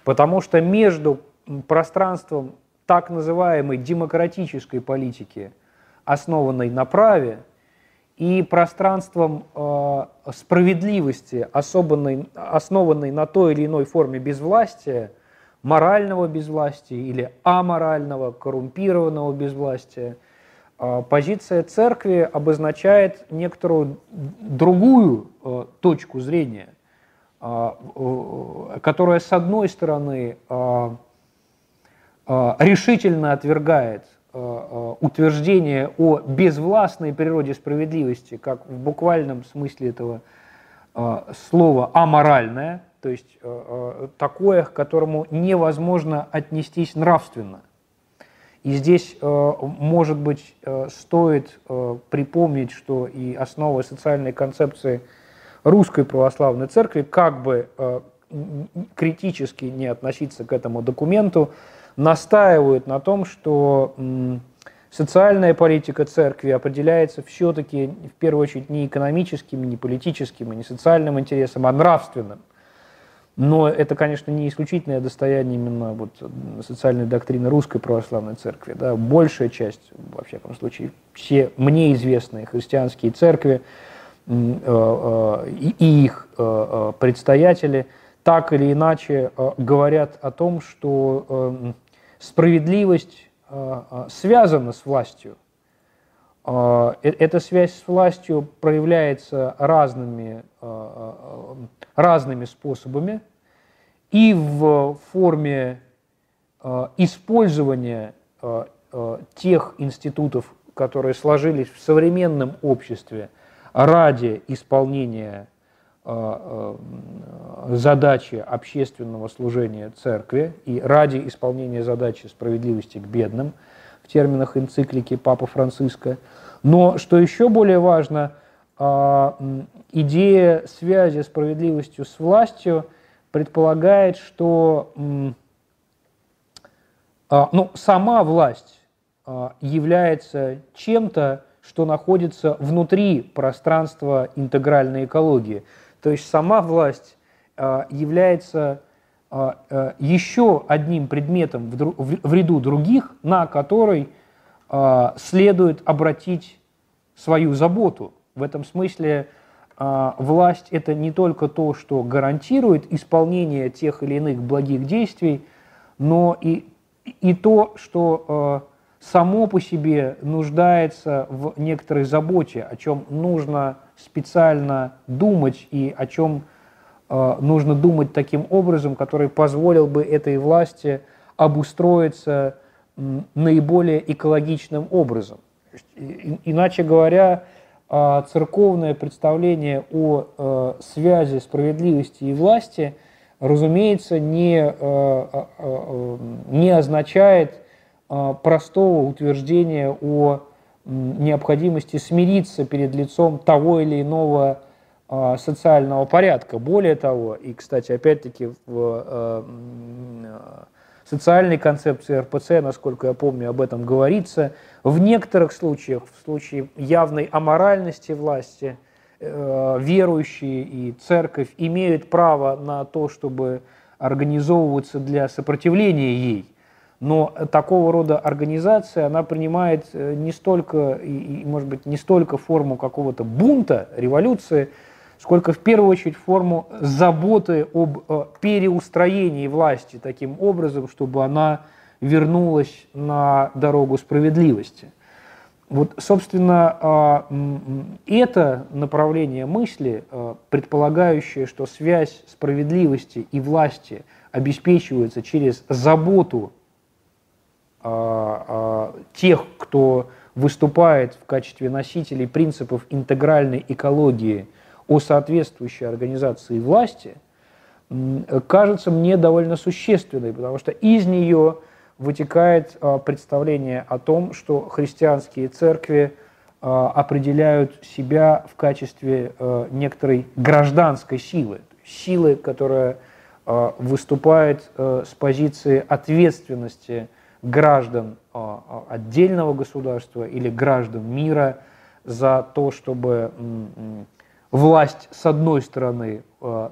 Потому что между пространством так называемой демократической политики, основанной на праве, и пространством э, справедливости, особенной, основанной на той или иной форме безвластия, морального безвластия или аморального, коррумпированного безвластия, позиция церкви обозначает некоторую другую э, точку зрения, э, э, которая, с одной стороны, э, решительно отвергает Э, утверждение о безвластной природе справедливости, как в буквальном смысле этого слова аморальное, то есть такое, к которому невозможно отнестись нравственно. И здесь, может быть, стоит припомнить, что и основа социальной концепции русской православной церкви, как бы критически не относиться к этому документу, настаивают на том, что социальная политика церкви определяется все-таки в первую очередь не экономическим, не политическим, не социальным интересом, а нравственным. Но это, конечно, не исключительное достояние именно вот социальной доктрины русской православной церкви. Да. Большая часть, во всяком случае, все мне известные христианские церкви э, э, и их э, предстоятели так или иначе говорят о том, что справедливость э, э, связана с властью. Эта связь с властью проявляется разными, разными способами и в форме использования тех институтов, которые сложились в современном обществе ради исполнения Э, э, задачи общественного служения церкви и ради исполнения задачи справедливости к бедным в терминах энциклики Папы Франциска. Но, что еще более важно, э, идея связи справедливостью с властью предполагает, что ну, сама власть является чем-то, что находится внутри пространства интегральной экологии – то есть сама власть а, является а, а, еще одним предметом в ряду других, на который следует обратить свою заботу. В этом смысле власть – это не только то, что гарантирует исполнение тех или иных благих действий, но и, и то, что само по себе нуждается в некоторой заботе, о чем нужно специально думать и о чем э, нужно думать таким образом, который позволил бы этой власти обустроиться наиболее экологичным образом. Иначе говоря, церковное представление о э, связи справедливости и власти, разумеется, не, э, э, не означает простого утверждения о необходимости смириться перед лицом того или иного а, социального порядка. Более того, и, кстати, опять-таки в а, социальной концепции РПЦ, насколько я помню, об этом говорится, в некоторых случаях, в случае явной аморальности власти, э, верующие и церковь имеют право на то, чтобы организовываться для сопротивления ей. Но такого рода организация, она принимает э, не столько, и, может быть, не столько форму какого-то бунта, революции, сколько в первую очередь форму заботы об э, переустроении власти таким образом, чтобы она вернулась на дорогу справедливости. Вот, собственно, а, это направление мысли, э, предполагающее, что связь справедливости и власти обеспечивается через заботу а, а, тех, кто выступает в качестве носителей принципов интегральной экологии о соответствующей организации власти, кажется мне довольно существенной, потому что из нее вытекает а, представление о том, что христианские церкви определяют себя в качестве некоторой гражданской силы, силы, которая выступает с позиции ответственности граждан отдельного государства или граждан мира за то, чтобы власть, с одной стороны,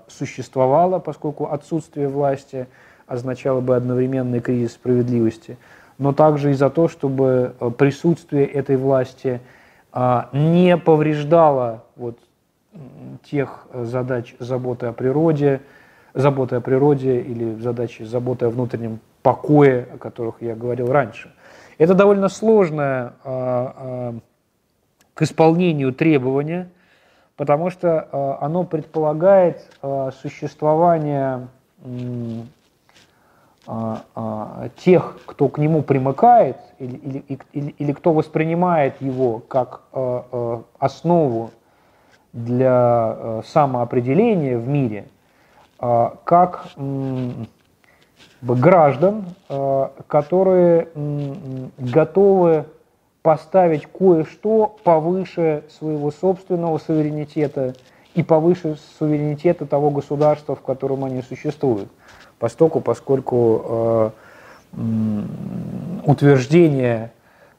существовала, поскольку отсутствие власти означало бы одновременный кризис справедливости – но также и за то, чтобы э, присутствие этой власти а, не повреждало вот тех э, задач заботы о природе, заботы о природе или задачи заботы о внутреннем покое, о которых я говорил раньше. Это довольно сложное к исполнению требование, потому что оно предполагает существование а, а, тех, кто к нему примыкает или, или, или, или кто воспринимает его как а, основу для самоопределения в мире, как граждан, которые готовы поставить кое-что повыше своего собственного суверенитета и повыше суверенитета того государства, в котором они существуют. Постоку, поскольку э, утверждение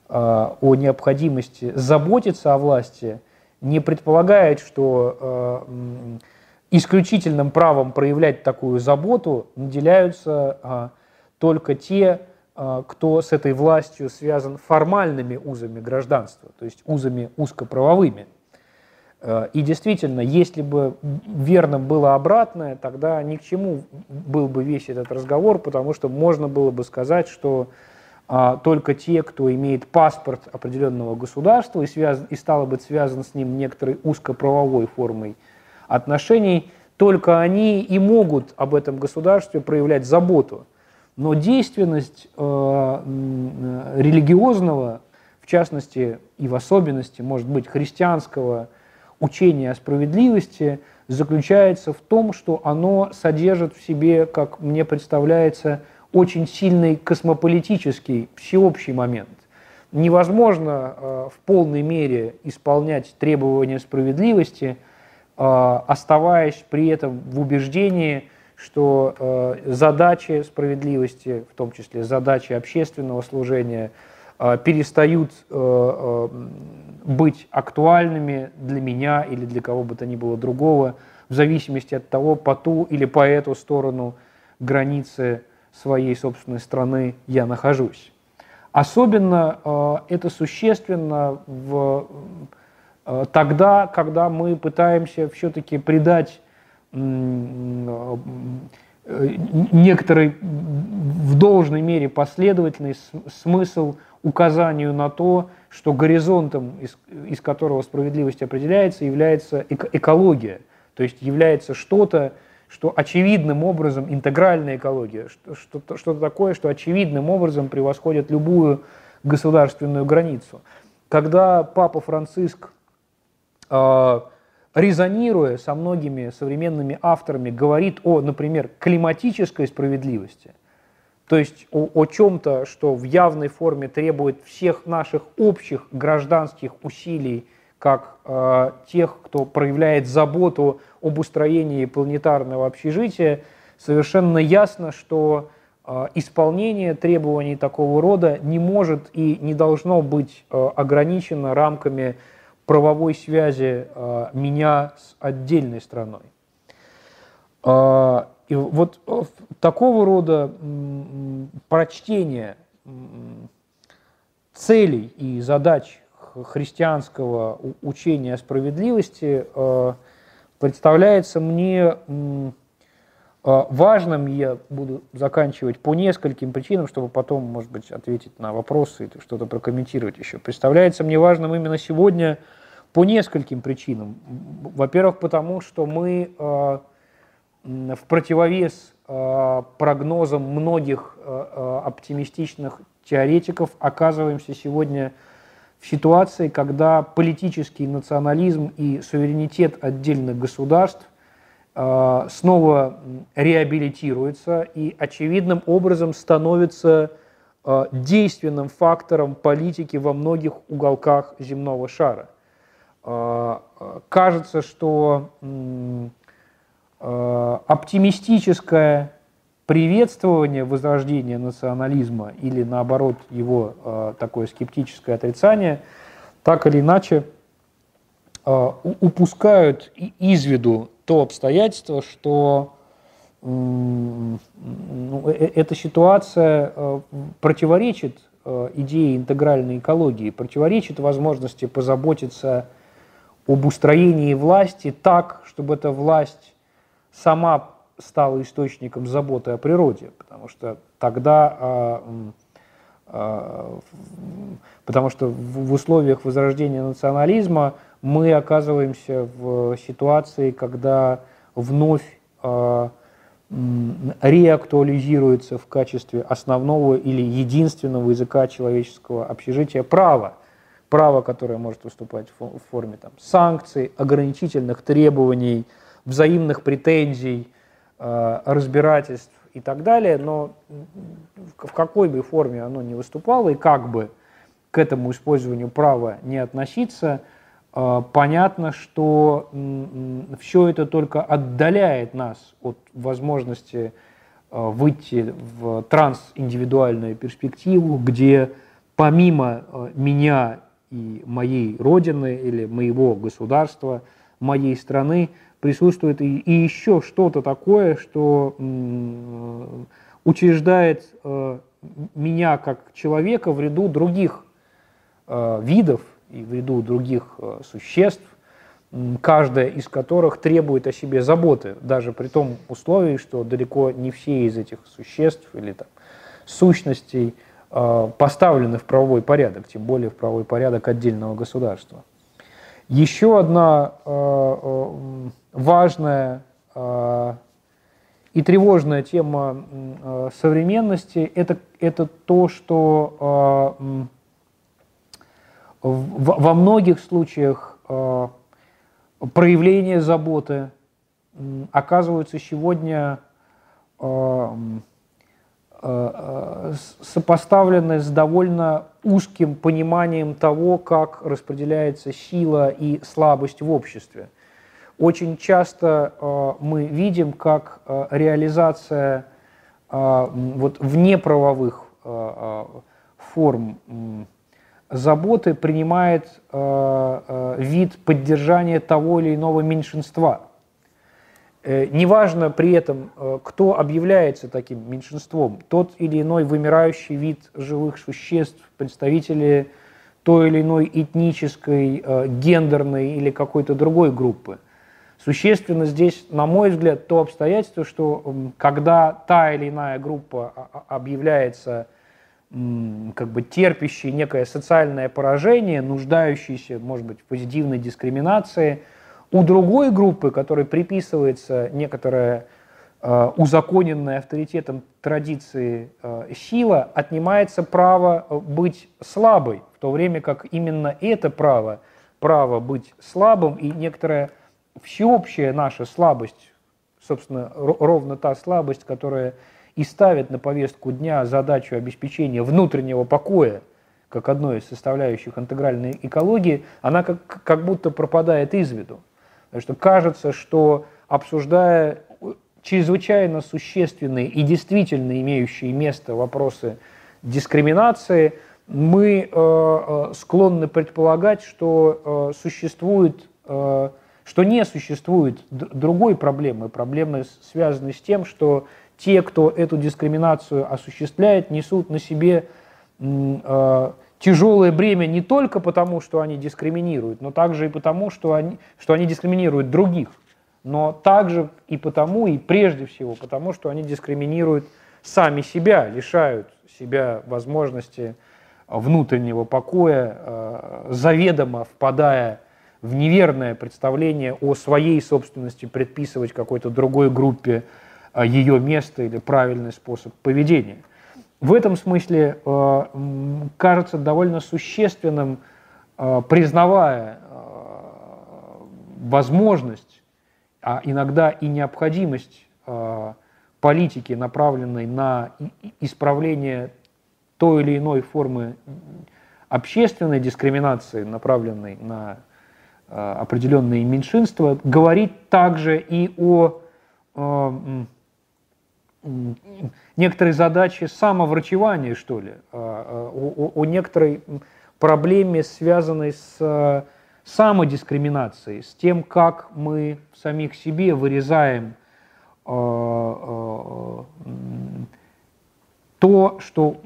э, о необходимости заботиться о власти не предполагает, что э, исключительным правом проявлять такую заботу наделяются только те, кто с этой властью связан формальными узами гражданства, то есть узами узкоправовыми. Э, и действительно, если бы верным было обратное, тогда ни к чему был бы весь этот разговор, потому что можно было бы сказать, что а, только те, кто имеет паспорт определенного государства и, связан, и стало быть связан с ним некоторой узкоправовой формой отношений, только они и могут об этом государстве проявлять заботу. Но действенность э, религиозного, в частности и в особенности, может быть, христианского, учение о справедливости заключается в том, что оно содержит в себе, как мне представляется, очень сильный космополитический, всеобщий момент. Невозможно э, в полной мере исполнять требования справедливости, э, оставаясь при этом в убеждении, что э, задачи справедливости, в том числе задачи общественного служения – Э, перестают э, э, быть актуальными для меня или для кого бы то ни было другого, в зависимости от того, по ту или по эту сторону границы своей собственной страны я нахожусь. Особенно это существенно в, тогда, когда мы пытаемся все-таки придать некоторый в должной мере последовательный смысл указанию на то, что горизонтом, из, из которого справедливость определяется, является экология, то есть является что-то, что очевидным образом, интегральная экология, что-то, что такое, что очевидным образом превосходит любую государственную границу. Когда Папа Франциск, э, резонируя со многими современными авторами, говорит о, например, климатической справедливости – то есть о, о чем-то, что в явной форме требует всех наших общих гражданских усилий, как э, тех, кто проявляет заботу об устроении планетарного общежития, совершенно ясно, что э, исполнение требований такого рода не может и не должно быть э, ограничено рамками правовой связи э, меня с отдельной страной. Э, и вот э, такого рода прочтение целей и задач христианского учения о справедливости э, представляется мне важным, я буду заканчивать по нескольким причинам, чтобы потом, может быть, ответить на вопросы или что-то прокомментировать еще. Представляется мне важным именно сегодня по нескольким причинам. Во-первых, потому что мы в противовес э, прогнозам многих э, э, оптимистичных теоретиков оказываемся сегодня в ситуации, когда политический национализм и суверенитет отдельных государств снова реабилитируется и очевидным образом становится действенным фактором политики во многих уголках земного шара. Кажется, что оптимистическое приветствование возрождения национализма или, наоборот, его такое скептическое отрицание, так или иначе, упускают из виду то обстоятельство, что ну, э, э, эта ситуация э, противоречит идее интегральной экологии, противоречит возможности позаботиться об устроении власти так, чтобы эта власть сама стала источником заботы о природе, потому что тогда, а, а, потому что в условиях возрождения национализма мы оказываемся в ситуации, когда вновь а, реактуализируется в качестве основного или единственного языка человеческого общежития право. Право, которое может выступать в форме там, санкций, ограничительных требований, взаимных претензий, э, разбирательств и так далее, но в какой бы форме оно ни выступало и как бы к этому использованию права не относиться – а, понятно, что все это только отдаляет нас от возможности а, выйти в трансиндивидуальную перспективу, где помимо меня и моей родины или моего государства, моей страны, присутствует и, и еще что-то такое, что учреждает меня как человека в ряду других видов и в ряду других э, существ, каждая из которых требует о себе заботы, даже при том условии, что далеко не все из этих существ или там, сущностей э, поставлены в правовой порядок, тем более в правовой порядок отдельного государства. Еще одна э, важная и тревожная тема современности это, это то, что во многих случаях э, проявления заботы оказываются сегодня э, э, сопоставлены с довольно узким пониманием того, как распределяется сила и слабость в обществе. Очень часто мы видим, как реализация вот внеправовых форм заботы принимает э, э, вид поддержания того или иного меньшинства. Э, неважно при этом, э, кто объявляется таким меньшинством, тот или иной вымирающий вид живых существ, представители той или иной этнической, э, гендерной или какой-то другой группы. Существенно здесь, на мой взгляд, то обстоятельство, что когда та или иная группа объявляется как бы терпящий некое социальное поражение, нуждающийся, может быть, в позитивной дискриминации. У другой группы, которой приписывается некоторая э, узаконенная авторитетом традиции э, сила, отнимается право э, быть слабой, в то время как именно это право, право быть слабым и некоторая всеобщая наша слабость, собственно, ровно та слабость, которая и ставит на повестку дня задачу обеспечения внутреннего покоя, как одной из составляющих интегральной экологии, она как, как будто пропадает из виду. Что кажется, что обсуждая чрезвычайно существенные и действительно имеющие место вопросы дискриминации, мы э, э склонны предполагать, что э, существует, э, что не существует другой проблемы, проблемы, связанной с тем, что те, кто эту дискриминацию осуществляет, несут на себе э, тяжелое бремя не только потому, что они дискриминируют, но также и потому, что они, что они дискриминируют других, но также и потому, и прежде всего потому, что они дискриминируют сами себя, лишают себя возможности внутреннего покоя, э, заведомо впадая в неверное представление о своей собственности, предписывать какой-то другой группе а, ее место или правильный способ поведения. В этом смысле э, кажется довольно существенным, э, признавая э, возможность, а иногда и необходимость политики, направленной на исправление той или иной формы общественной дискриминации, направленной на определенные меньшинства, говорит также и о некоторой задаче самоврачевания, что ли, о, о, о некоторой проблеме, связанной с самодискриминацией, с тем, как мы самих себе вырезаем э, э, то, что,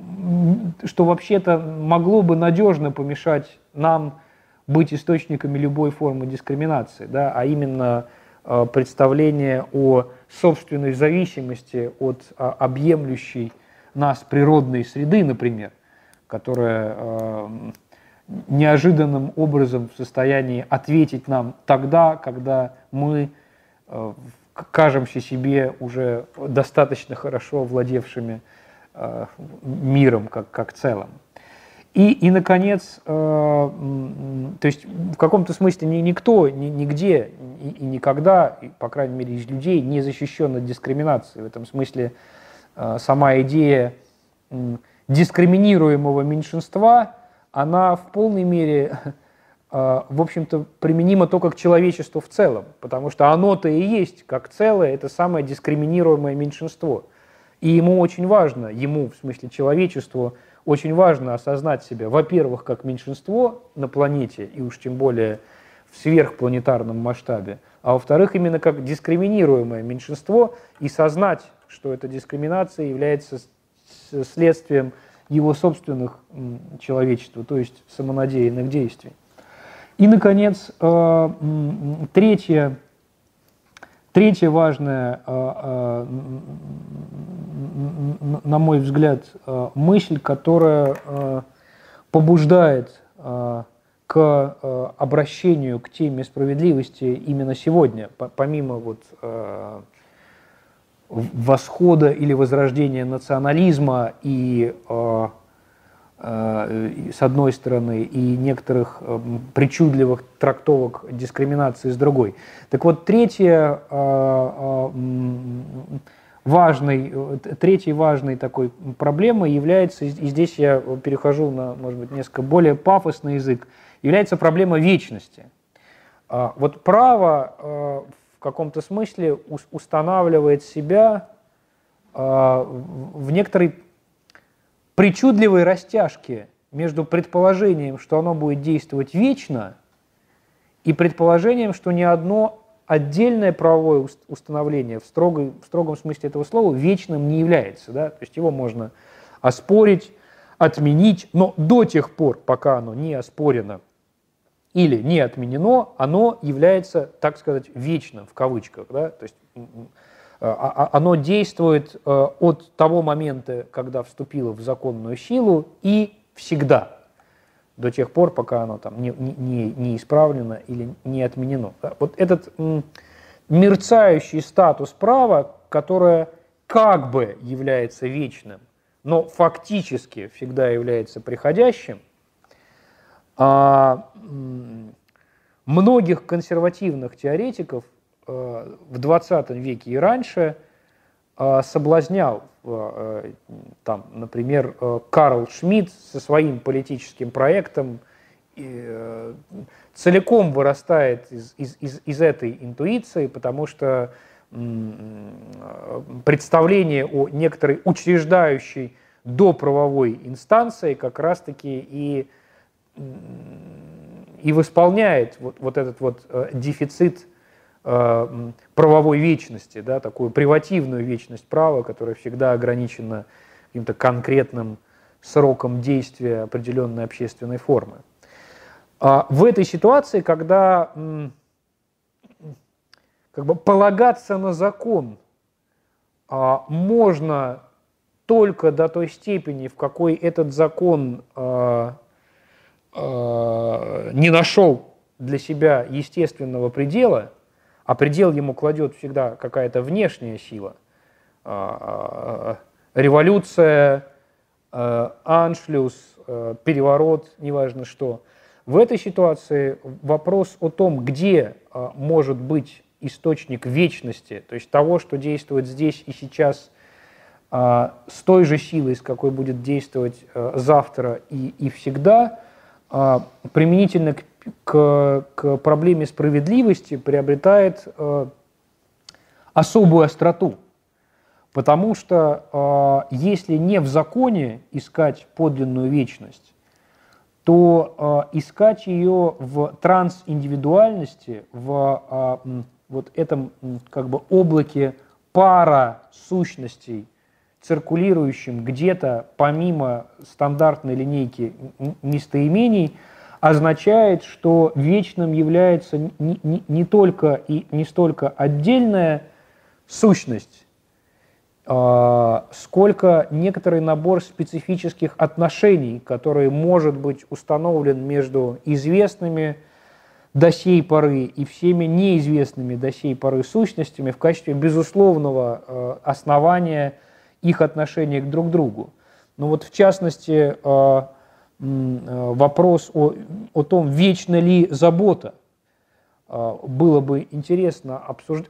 что вообще-то могло бы надежно помешать нам быть источниками любой формы дискриминации, да, а именно э, представление о собственной зависимости от объемлющей нас природной среды, например, которая неожиданным образом в состоянии ответить нам тогда, когда мы э, кажемся себе уже достаточно хорошо владевшими э, миром как, как целым. И, и наконец, э, то есть в каком-то смысле ни, никто, ни, нигде и, и никогда, и, по крайней мере, из людей не защищен от дискриминации. В этом смысле э, сама идея э, дискриминируемого меньшинства – она в полной мере, а, в общем-то, применима только к человечеству в целом, потому что оно-то и есть, как целое, это самое дискриминируемое меньшинство. И ему очень важно, ему, в смысле человечеству, очень важно осознать себя, во-первых, как меньшинство на планете, и уж тем более в сверхпланетарном масштабе, а во-вторых, именно как дискриминируемое меньшинство, и сознать, что эта дискриминация является следствием его собственных человечества, то есть самонадеянных действий. И, наконец, э, третье, третье важное, э, э, на мой взгляд, мысль, которая побуждает к обращению к теме справедливости именно сегодня, помимо вот восхода или возрождения национализма и э, э, с одной стороны и некоторых э, причудливых трактовок дискриминации с другой. Так вот, третье важной, третьей важной такой проблемой является, и здесь я перехожу на, может быть, несколько более пафосный язык, является проблема вечности. Вот право в каком-то смысле устанавливает себя а, в некоторой причудливой растяжке между предположением, что оно будет действовать вечно, и предположением, что ни одно отдельное правовое установление в, строгой, в строгом смысле этого слова вечным не является. Да? То есть его можно оспорить, отменить, но до тех пор, пока оно не оспорено или не отменено, оно является, так сказать, вечным в кавычках. Да? То есть оно действует э, от того момента, когда вступило в законную силу, и всегда, до тех пор, пока оно там не, не, не исправлено или не отменено. Вот этот мерцающий статус права, которое как бы является вечным, но фактически всегда является приходящим, а многих консервативных теоретиков э, в 20 веке и раньше э, соблазнял, э, там, например, Карл Шмидт со своим политическим проектом целиком вырастает из, из, из, из этой интуиции, потому что представление о некоторой учреждающей доправовой инстанции как раз-таки и и восполняет вот, вот этот вот э, дефицит э, правовой вечности, да, такую привативную вечность права, которая всегда ограничена каким-то конкретным сроком действия определенной общественной формы. А в этой ситуации, когда как бы полагаться на закон а, можно только до той степени, в какой этот закон а, Э, не нашел для себя естественного предела, а предел ему кладет всегда какая-то внешняя сила, э, э, революция, аншлюс, переворот, неважно что. В этой ситуации вопрос о том, где может быть источник вечности, то есть того, что действует здесь и сейчас а, с той же силой, с какой будет действовать а, завтра и, и всегда, а, применительно к, к, к проблеме справедливости приобретает а, особую остроту. Потому что а, если не в законе искать подлинную вечность, то э, искать ее в трансиндивидуальности, в э, вот этом как бы облаке пара сущностей, циркулирующим где-то помимо стандартной линейки местоимений, означает, что вечным является не, не, не только и не столько отдельная сущность, а, сколько некоторый набор специфических отношений, который может быть установлен между известными до сей поры и всеми неизвестными до сей поры сущностями в качестве безусловного а, основания их отношения к друг другу. Но вот в частности а, вопрос о, о том, вечна ли забота – а, было бы интересно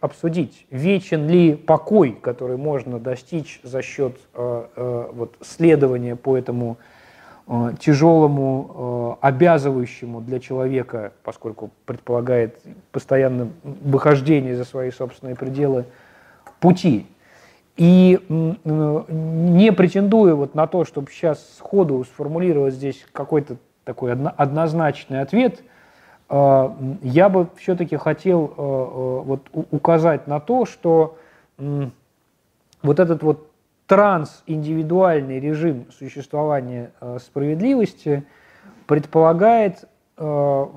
обсудить, вечен ли покой, который можно достичь за счет а, вот, следования по этому тяжелому, обязывающему для человека, поскольку предполагает постоянное выхождение за свои собственные пределы, пути. И не претендуя вот на то, чтобы сейчас сходу сформулировать здесь какой-то такой однозначный ответ – а, я бы все-таки хотел а, вот указать на то, что вот этот вот трансиндивидуальный режим существования справедливости предполагает, что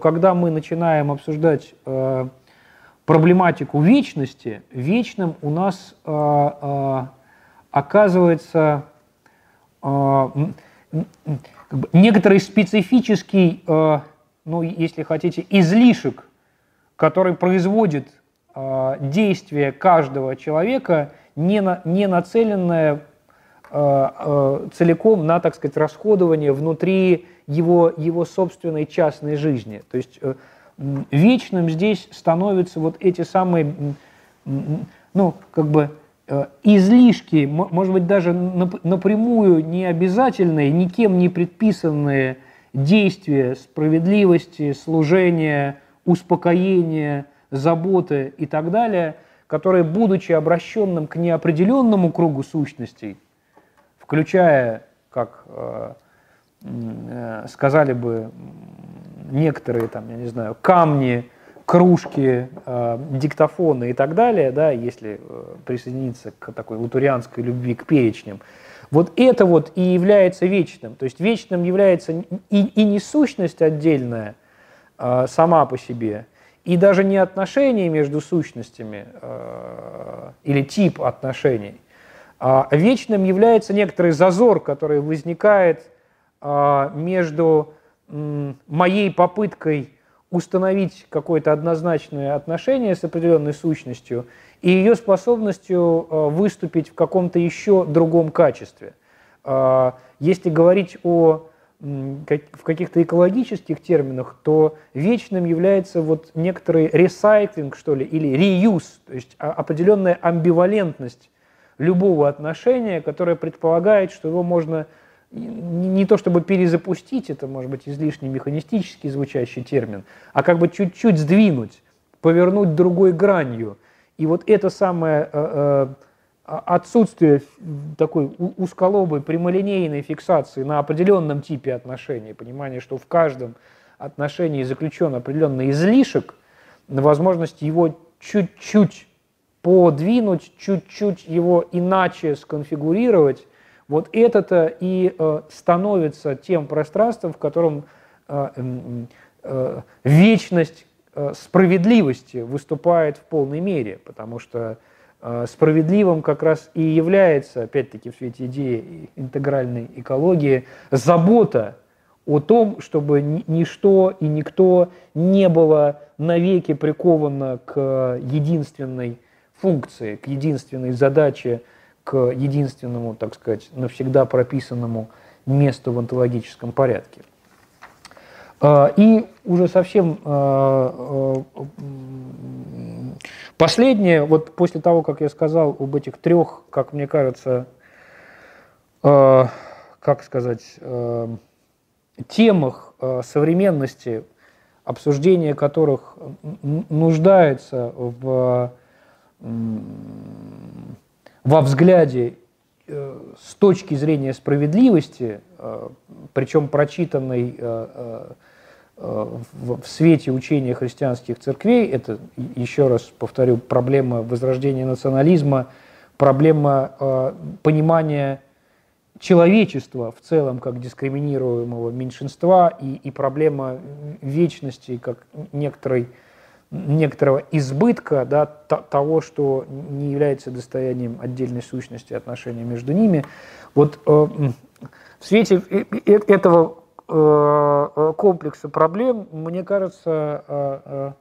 когда мы начинаем обсуждать проблематику вечности, вечным у нас оказывается как бы, некоторый специфический, э, ну, если хотите, излишек, который производит э, действие каждого человека, не, на, не нацеленное э, э, целиком на, так сказать, расходование внутри его, его собственной частной жизни. То есть э, вечным здесь становятся вот эти самые, ну, как бы, Э, излишки, может быть, даже напрямую не обязательные, никем не предписанные действия справедливости, служения, успокоения, заботы и так далее, которые, будучи обращенным к неопределенному кругу сущностей, включая, как э, э, сказали бы некоторые, там, я не знаю, камни, кружки, э, диктофоны и так далее, да, если э, присоединиться к такой лутурианской любви к перечням, вот это вот и является вечным. То есть вечным является и, и не сущность отдельная э, сама по себе, и даже не отношения между сущностями э, или тип отношений, а вечным является некоторый зазор, который возникает э, между моей попыткой установить какое-то однозначное отношение с определенной сущностью и ее способностью э, выступить в каком-то еще другом качестве. Э, если говорить о в каких-то экологических терминах, то вечным является вот некоторый ресайклинг, что ли, или реюз, то есть определенная амбивалентность любого отношения, которая предполагает, что его можно не то чтобы перезапустить, это может быть излишне механистически звучащий термин, а как бы чуть-чуть сдвинуть, повернуть другой гранью. И вот это самое э, э, отсутствие такой узколобой прямолинейной фиксации на определенном типе отношений, понимание, что в каждом отношении заключен определенный излишек, возможность его чуть-чуть подвинуть, чуть-чуть его иначе сконфигурировать, вот это-то и э, становится тем пространством, в котором э, э, вечность справедливости выступает в полной мере, потому что справедливым как раз и является, опять-таки, в свете идеи интегральной экологии, забота о том, чтобы ничто и никто не было навеки приковано к единственной функции, к единственной задаче к единственному, так сказать, навсегда прописанному месту в онтологическом порядке. А, и уже совсем а, а, Последнее, вот после того, как я сказал об этих трех, как мне кажется, как сказать, темах современности, обсуждение которых нуждается в, во взгляде э, с точки зрения справедливости, э, причем прочитанной э, в свете учения христианских церквей, это, еще раз повторю, проблема возрождения национализма, проблема понимания человечества в целом как дискриминируемого меньшинства и, и проблема вечности как некоторой, некоторого избытка да, того, что не является достоянием отдельной сущности отношения между ними. Вот э, в свете э, э, этого э, комплекса проблем, мне кажется, э, э,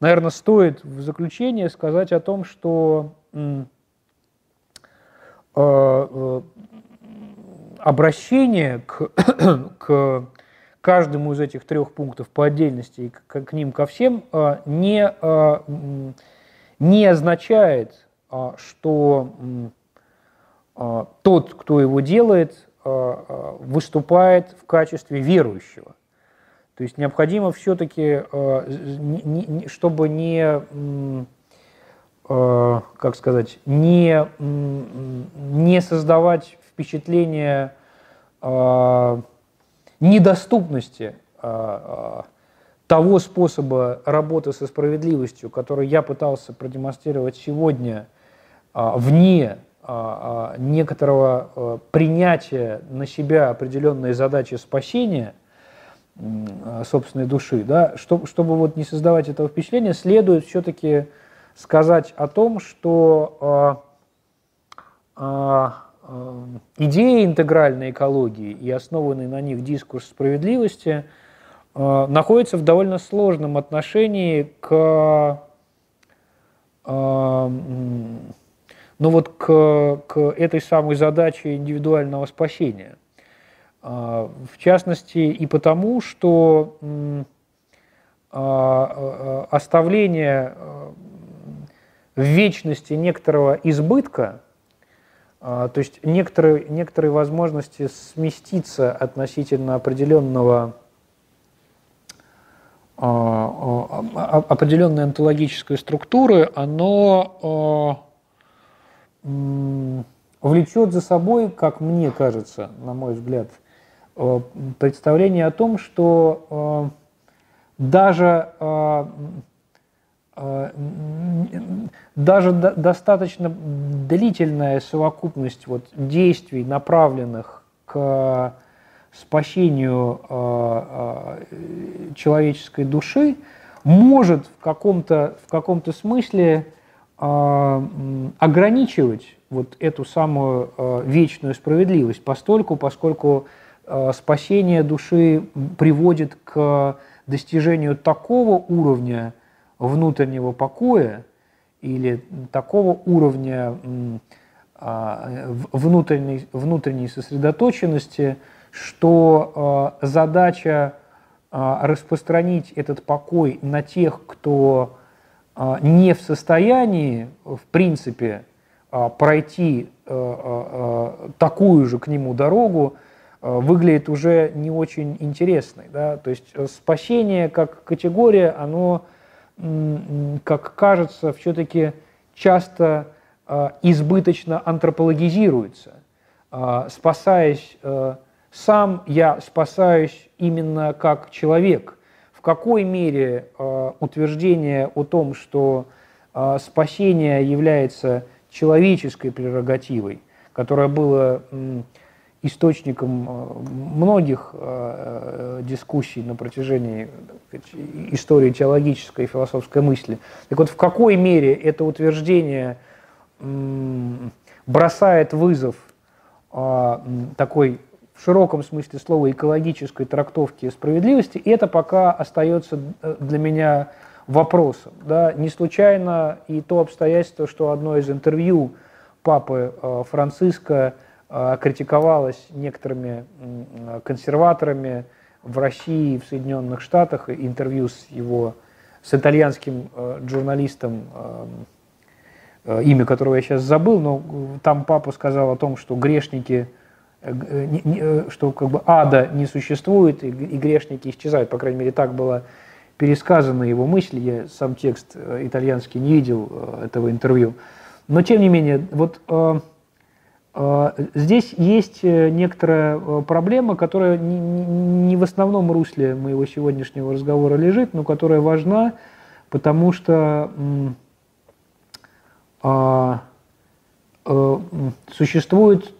наверное, стоит в заключение сказать о том, что э, э, обращение к, к каждому из этих трех пунктов по отдельности и к, к ним ко всем а, не, а, не означает, а, что тот, кто его делает, выступает в качестве верующего. То есть необходимо все-таки, чтобы не, как сказать, не, не создавать впечатление недоступности э, того способа работы со справедливостью, который я пытался продемонстрировать сегодня, э, вне некоторого принятия на себя определенной задачи спасения собственной души, да, чтобы, чтобы вот не создавать этого впечатления, следует все-таки сказать о том, что идеи интегральной экологии и основанный на них дискурс справедливости э, находится в довольно сложном отношении к, э, ну вот к, к этой самой задаче индивидуального спасения. Э, в частности и потому, что оставление в вечности некоторого избытка – то есть некоторые, некоторые возможности сместиться относительно определенного а, а, определенной онтологической структуры, оно влечет за собой, как мне кажется, на мой взгляд, представление о том, что даже даже достаточно длительная совокупность вот действий, направленных к спасению э, э, человеческой души, может в каком-то в каком-то смысле ограничивать вот эту самую вечную справедливость, постольку, поскольку спасение души приводит к достижению такого уровня внутреннего покоя или такого уровня а, внутренней, внутренней сосредоточенности, что а, задача а, распространить этот покой на тех, кто не в состоянии, в принципе, пройти такую же к нему дорогу, выглядит уже не очень интересной. Да? То есть э, спасение как категория, оно как кажется, все-таки часто а, избыточно антропологизируется. А, спасаясь э, сам, я спасаюсь именно как человек. В какой мере а, утверждение о том, что спасение является человеческой прерогативой, которая была источником э, многих э, э, дискуссий на протяжении истории теологической и философской мысли. Так вот, в какой мере это утверждение бросает вызов такой в широком смысле слова экологической трактовки справедливости, это пока остается для меня вопросом. Да? Не случайно и то обстоятельство, что одно из интервью папы Франциска – а, критиковалась некоторыми консерваторами в России и в Соединенных Штатах, интервью с его с итальянским э, журналистом, э, имя которого я сейчас забыл, но там папа сказал о том, что грешники, что как бы ада не существует и грешники исчезают. По крайней мере, так было пересказана его мысль. Я сам текст итальянский не видел этого интервью. Но тем не менее, вот здесь есть э, некоторая э, проблема, которая не в основном русле моего сегодняшнего разговора лежит, но которая важна, потому что а, э, существует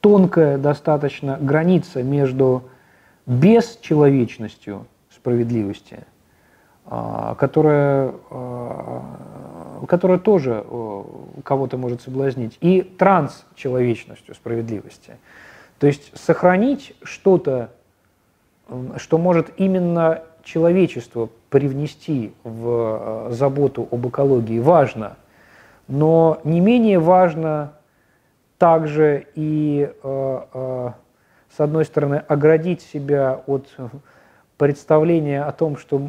тонкая достаточно граница между бесчеловечностью справедливости, а, которая которая тоже э, кого-то может соблазнить, и трансчеловечностью справедливости. То есть сохранить что-то, что может именно человечество привнести в э, заботу об экологии, важно. Но не менее важно также и, э, с одной стороны, оградить себя от представления о том, что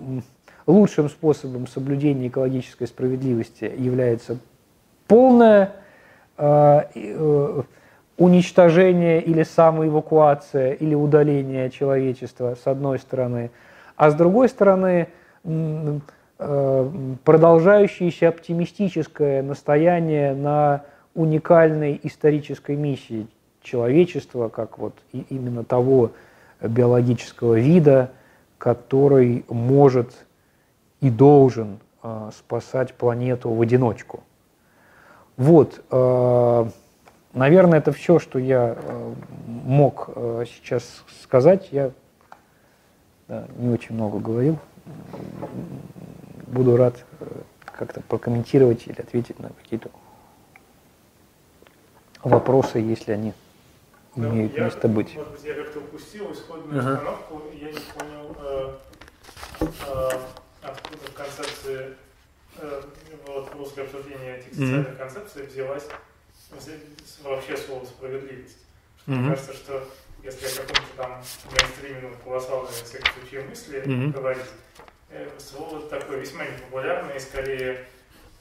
лучшим способом соблюдения экологической справедливости является полное э, э, уничтожение или самоэвакуация или удаление человечества с одной стороны, а с другой стороны э, продолжающееся оптимистическое настояние на уникальной исторической миссии человечества, как вот именно того биологического вида, который может и должен э, спасать планету в одиночку. Вот, э, наверное, это все, что я э, мог э, сейчас сказать. Я да, не очень много говорил. Буду рад э, как-то прокомментировать или ответить на какие-то вопросы, если они ну, имеют я, место быть. Может быть, я как-то упустил исходную uh-huh. установку, я не понял. Э, э, откуда в концепции, э, вот после обсуждения этих социальных mm-hmm. концепций взялась вообще слово справедливость. Mm-hmm. Мне кажется, что если о каком-то там мейнстримном колоссальной секции мысли mm-hmm. говорить, э, слово такое весьма непопулярное, и скорее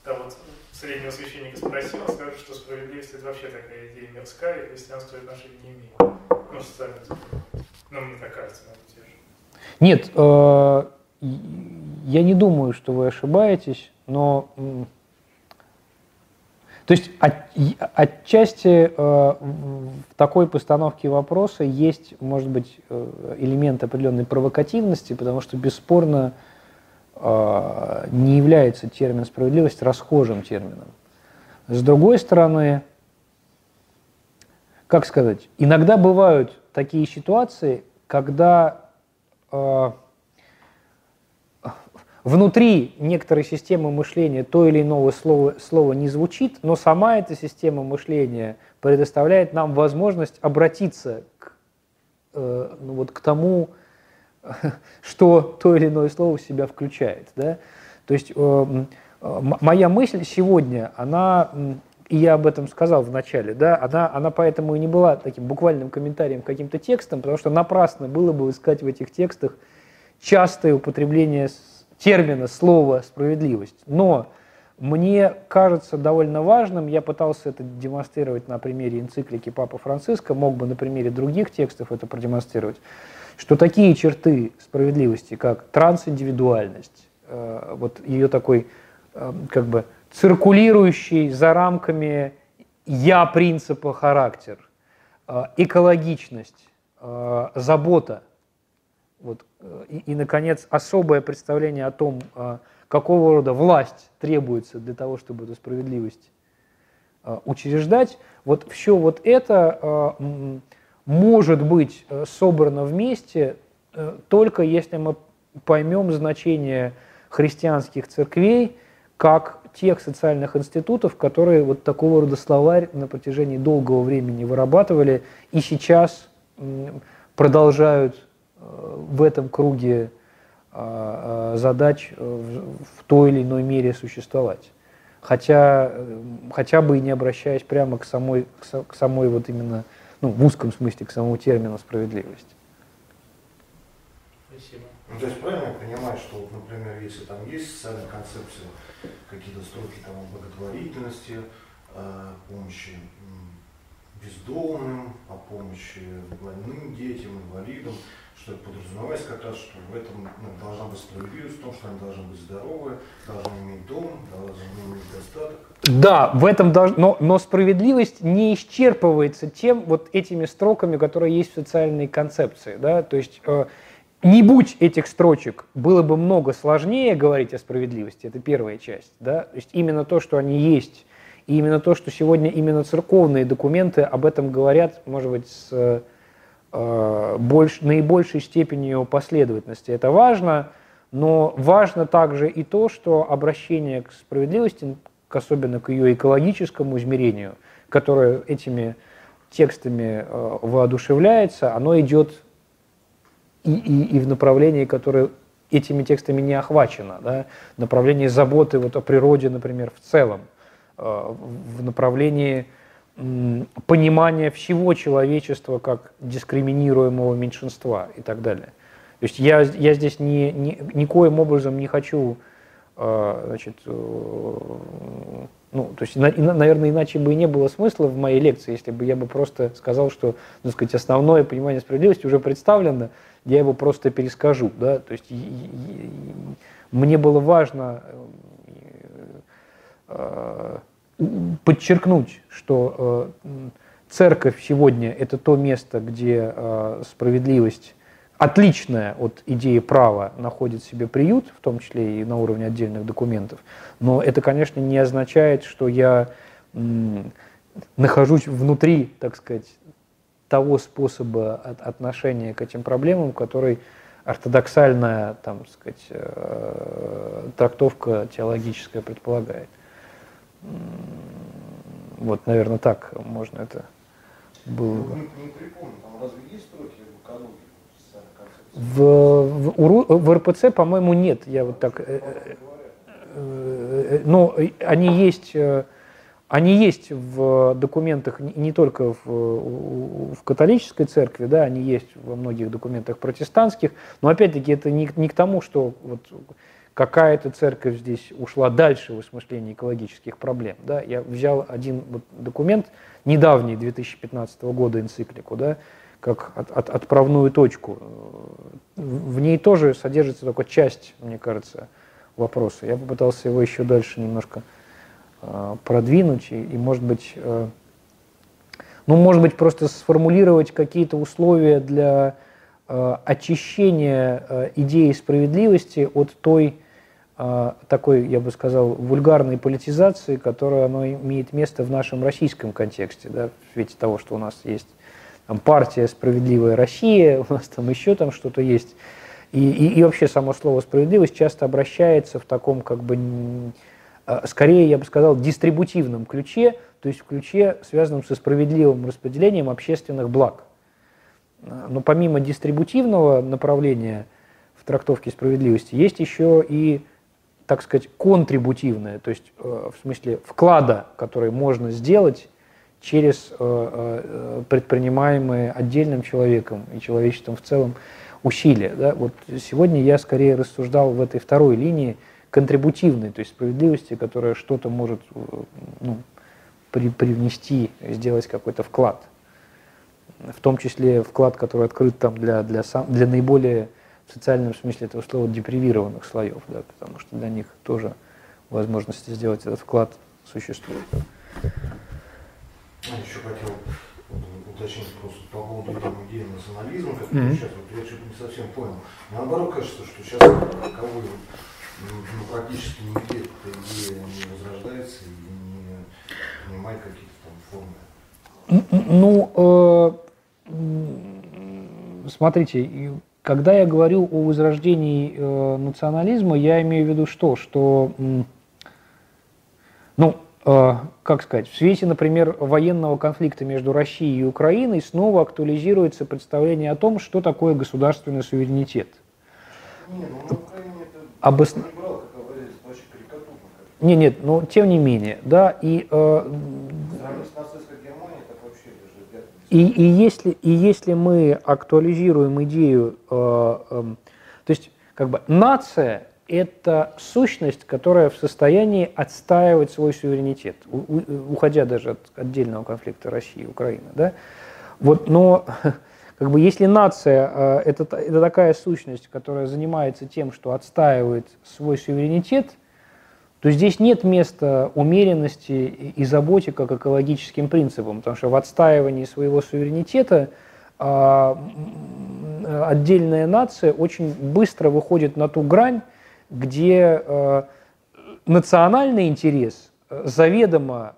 да, вот среднего священника спросил, он скажет, что справедливость это вообще такая идея мирская, и христианство отношения не имеет. Ну, социально. Ну, мне так кажется, те же. Нет, э, я не думаю, что вы ошибаетесь, но то есть от, отчасти э, в такой постановке вопроса есть, может быть, э, элемент определенной провокативности, потому что бесспорно э, не является термин справедливость расхожим термином. С другой стороны, как сказать, иногда бывают такие ситуации, когда э, внутри некоторой системы мышления то или иное слово, слово не звучит, но сама эта система мышления предоставляет нам возможность обратиться к, э, ну вот, к тому, что то или иное слово в себя включает. Да? То есть э, моя мысль сегодня, она, и я об этом сказал в начале, да, она, она поэтому и не была таким буквальным комментарием каким-то текстам, потому что напрасно было бы искать в этих текстах частое употребление термина, слова «справедливость». Но мне кажется довольно важным, я пытался это демонстрировать на примере энциклики Папы Франциска, мог бы на примере других текстов это продемонстрировать, что такие черты справедливости, как трансиндивидуальность, э, вот ее такой э, как бы циркулирующий за рамками «я» принципа характер, э, экологичность, забота – вот. Э, и, и, наконец, особое представление о том, а, какого рода власть требуется для того, чтобы эту справедливость а, учреждать. Вот все вот это может быть э, собрано вместе э, только если мы поймем значение христианских церквей как тех социальных институтов, которые вот такого рода словарь на протяжении долгого времени вырабатывали и сейчас продолжают в этом круге а, а, задач э, в той или иной мере существовать. Хотя, э, хотя бы и не обращаясь прямо к самой, к самой вот именно, ну, в узком смысле, к самому термину справедливость. Спасибо. Ну, то есть правильно я понимаю, что, вот, например, если там есть социальная концепция, какие-то строки там о благотворительности, о помощи бездомным, о помощи больным детям, инвалидам, что это подразумевается как раз, что в этом ну, должна быть справедливость, в том, что они должны быть здоровы, должны иметь дом, должны иметь достаток. Да, в этом должно, но, но справедливость не исчерпывается тем вот этими строками, которые есть в социальной концепции, да, то есть э, не будь этих строчек, было бы много сложнее говорить о справедливости, это первая часть, да, то есть именно то, что они есть, и именно то, что сегодня именно церковные документы об этом говорят, может быть, с э, больш, наибольшей степенью последовательности. Это важно, но важно также и то, что обращение к справедливости, к, особенно к ее экологическому измерению, которое этими текстами э, воодушевляется, оно идет и, и, и в направлении, которое этими текстами не охвачено, да, направлении заботы вот о природе, например, в целом, э, в направлении понимания всего человечества как дискриминируемого меньшинства и так далее. То есть я, я здесь ни, ни, никоим образом не хочу, э, значит, э, ну, то есть, наверное, иначе бы и не было смысла в моей лекции, если бы я бы просто сказал, что, ну, сказать, основное понимание справедливости уже представлено, я его просто перескажу, да, то есть мне было важно подчеркнуть, что э, церковь сегодня это то место, где э, справедливость, отличная от идеи права, находит себе приют, в том числе и на уровне отдельных документов. Но это, конечно, не означает, что я нахожусь внутри, так сказать, того способа отношения к этим проблемам, который ортодоксальная, там, сказать, э, трактовка теологическая предполагает. Вот, наверное, так можно это было бы. Не, не припомню, там разве есть строки в экологии? В, в, в РПЦ, по-моему, нет. Я вот так. Э, э, э, ну, они есть, они есть в документах не только в, в католической церкви, да, они есть во многих документах протестантских, но опять-таки это не, не к тому, что вот какая-то церковь здесь ушла дальше в осмыслении экологических проблем. Да? Я взял один вот документ, недавний, 2015 года энциклику, да, как от, от, отправную точку. В ней тоже содержится только часть, мне кажется, вопроса. Я попытался его еще дальше немножко э, продвинуть и, и, может быть, э, ну, может быть, просто сформулировать какие-то условия для очищение э, идеи справедливости от той э, такой, я бы сказал, вульгарной политизации, которая оно имеет место в нашем российском контексте, да, в свете того, что у нас есть там, партия «Справедливая Россия», у нас там еще там что-то есть. И, и, и вообще само слово «справедливость» часто обращается в таком, как бы, скорее, я бы сказал, дистрибутивном ключе, то есть в ключе, связанном со справедливым распределением общественных благ. Но помимо дистрибутивного направления в трактовке справедливости, есть еще и, так сказать, контрибутивное, то есть э, в смысле вклада, который можно сделать через э, э, предпринимаемые отдельным человеком и человечеством в целом усилия. Да? Вот сегодня я скорее рассуждал в этой второй линии контрибутивной, то есть справедливости, которая что-то может ну, при, привнести, сделать какой-то вклад в том числе вклад, который открыт там для, для, сам, для наиболее в социальном смысле этого слова депривированных слоев, да, потому что для них тоже возможности сделать этот вклад существует. Я еще хотел уточнить просто по поводу идеи национализма, как mm-hmm. сейчас, вот я что-то не совсем понял. Наоборот, кажется, что сейчас таковой ну, практически нигде эта идея не возрождается и не принимает какие-то там формы. Ну, э, смотрите, когда я говорю о возрождении э, национализма, я имею в виду что? Что, ну, э, как сказать, в свете, например, военного конфликта между Россией и Украиной снова актуализируется представление о том, что такое государственный суверенитет. Не, ну Обос... брал. Не, нет, но тем не менее, да, и... Э, и, и, если, и если мы актуализируем идею, э, э, то есть как бы нация – это сущность, которая в состоянии отстаивать свой суверенитет, уходя даже от отдельного конфликта России и Украины. Да? Вот, но как бы, если нация э, это, это такая сущность, которая занимается тем, что отстаивает свой суверенитет, то здесь нет места умеренности и заботе как экологическим принципам, потому что в отстаивании своего суверенитета а, отдельная нация очень быстро выходит на ту грань, где э, национальный интерес заведомо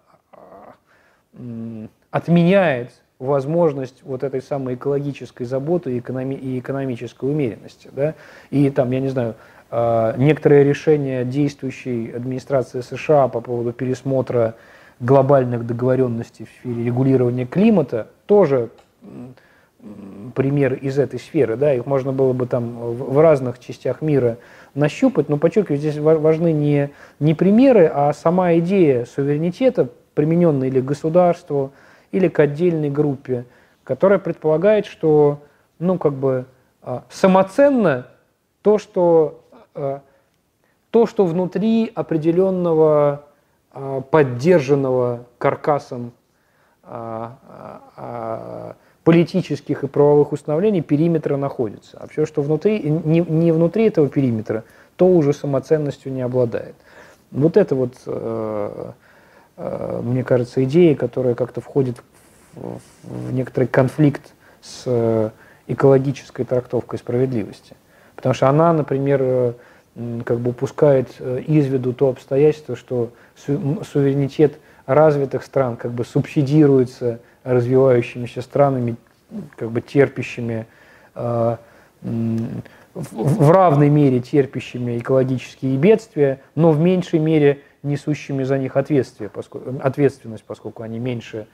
э, отменяет возможность вот этой самой экологической заботы и, и экономической умеренности. Да? И там, я не знаю, некоторые решения действующей администрации США по поводу пересмотра глобальных договоренностей в сфере регулирования климата тоже пример из этой сферы. Да? Их можно было бы там в разных частях мира нащупать, но подчеркиваю, здесь важны не, не примеры, а сама идея суверенитета, примененная или к государству, или к отдельной группе, которая предполагает, что ну, как бы, а, самоценно то, что, а, то, что внутри определенного а, поддержанного каркасом политических и правовых установлений периметра находится. А все, что внутри, не, внутри этого периметра, то уже самоценностью не обладает. Вот это вот, э, э, мне кажется, идея, которая как-то входит в, некоторый конфликт с э, экологической трактовкой справедливости. Потому что она, например, э, как бы упускает э, из виду то обстоятельство, что су суверенитет развитых стран как бы субсидируется развивающимися странами, как бы терпящими, э, в равной мере терпящими экологические бедствия, но в меньшей мере несущими за них ответственность, поскольку они меньше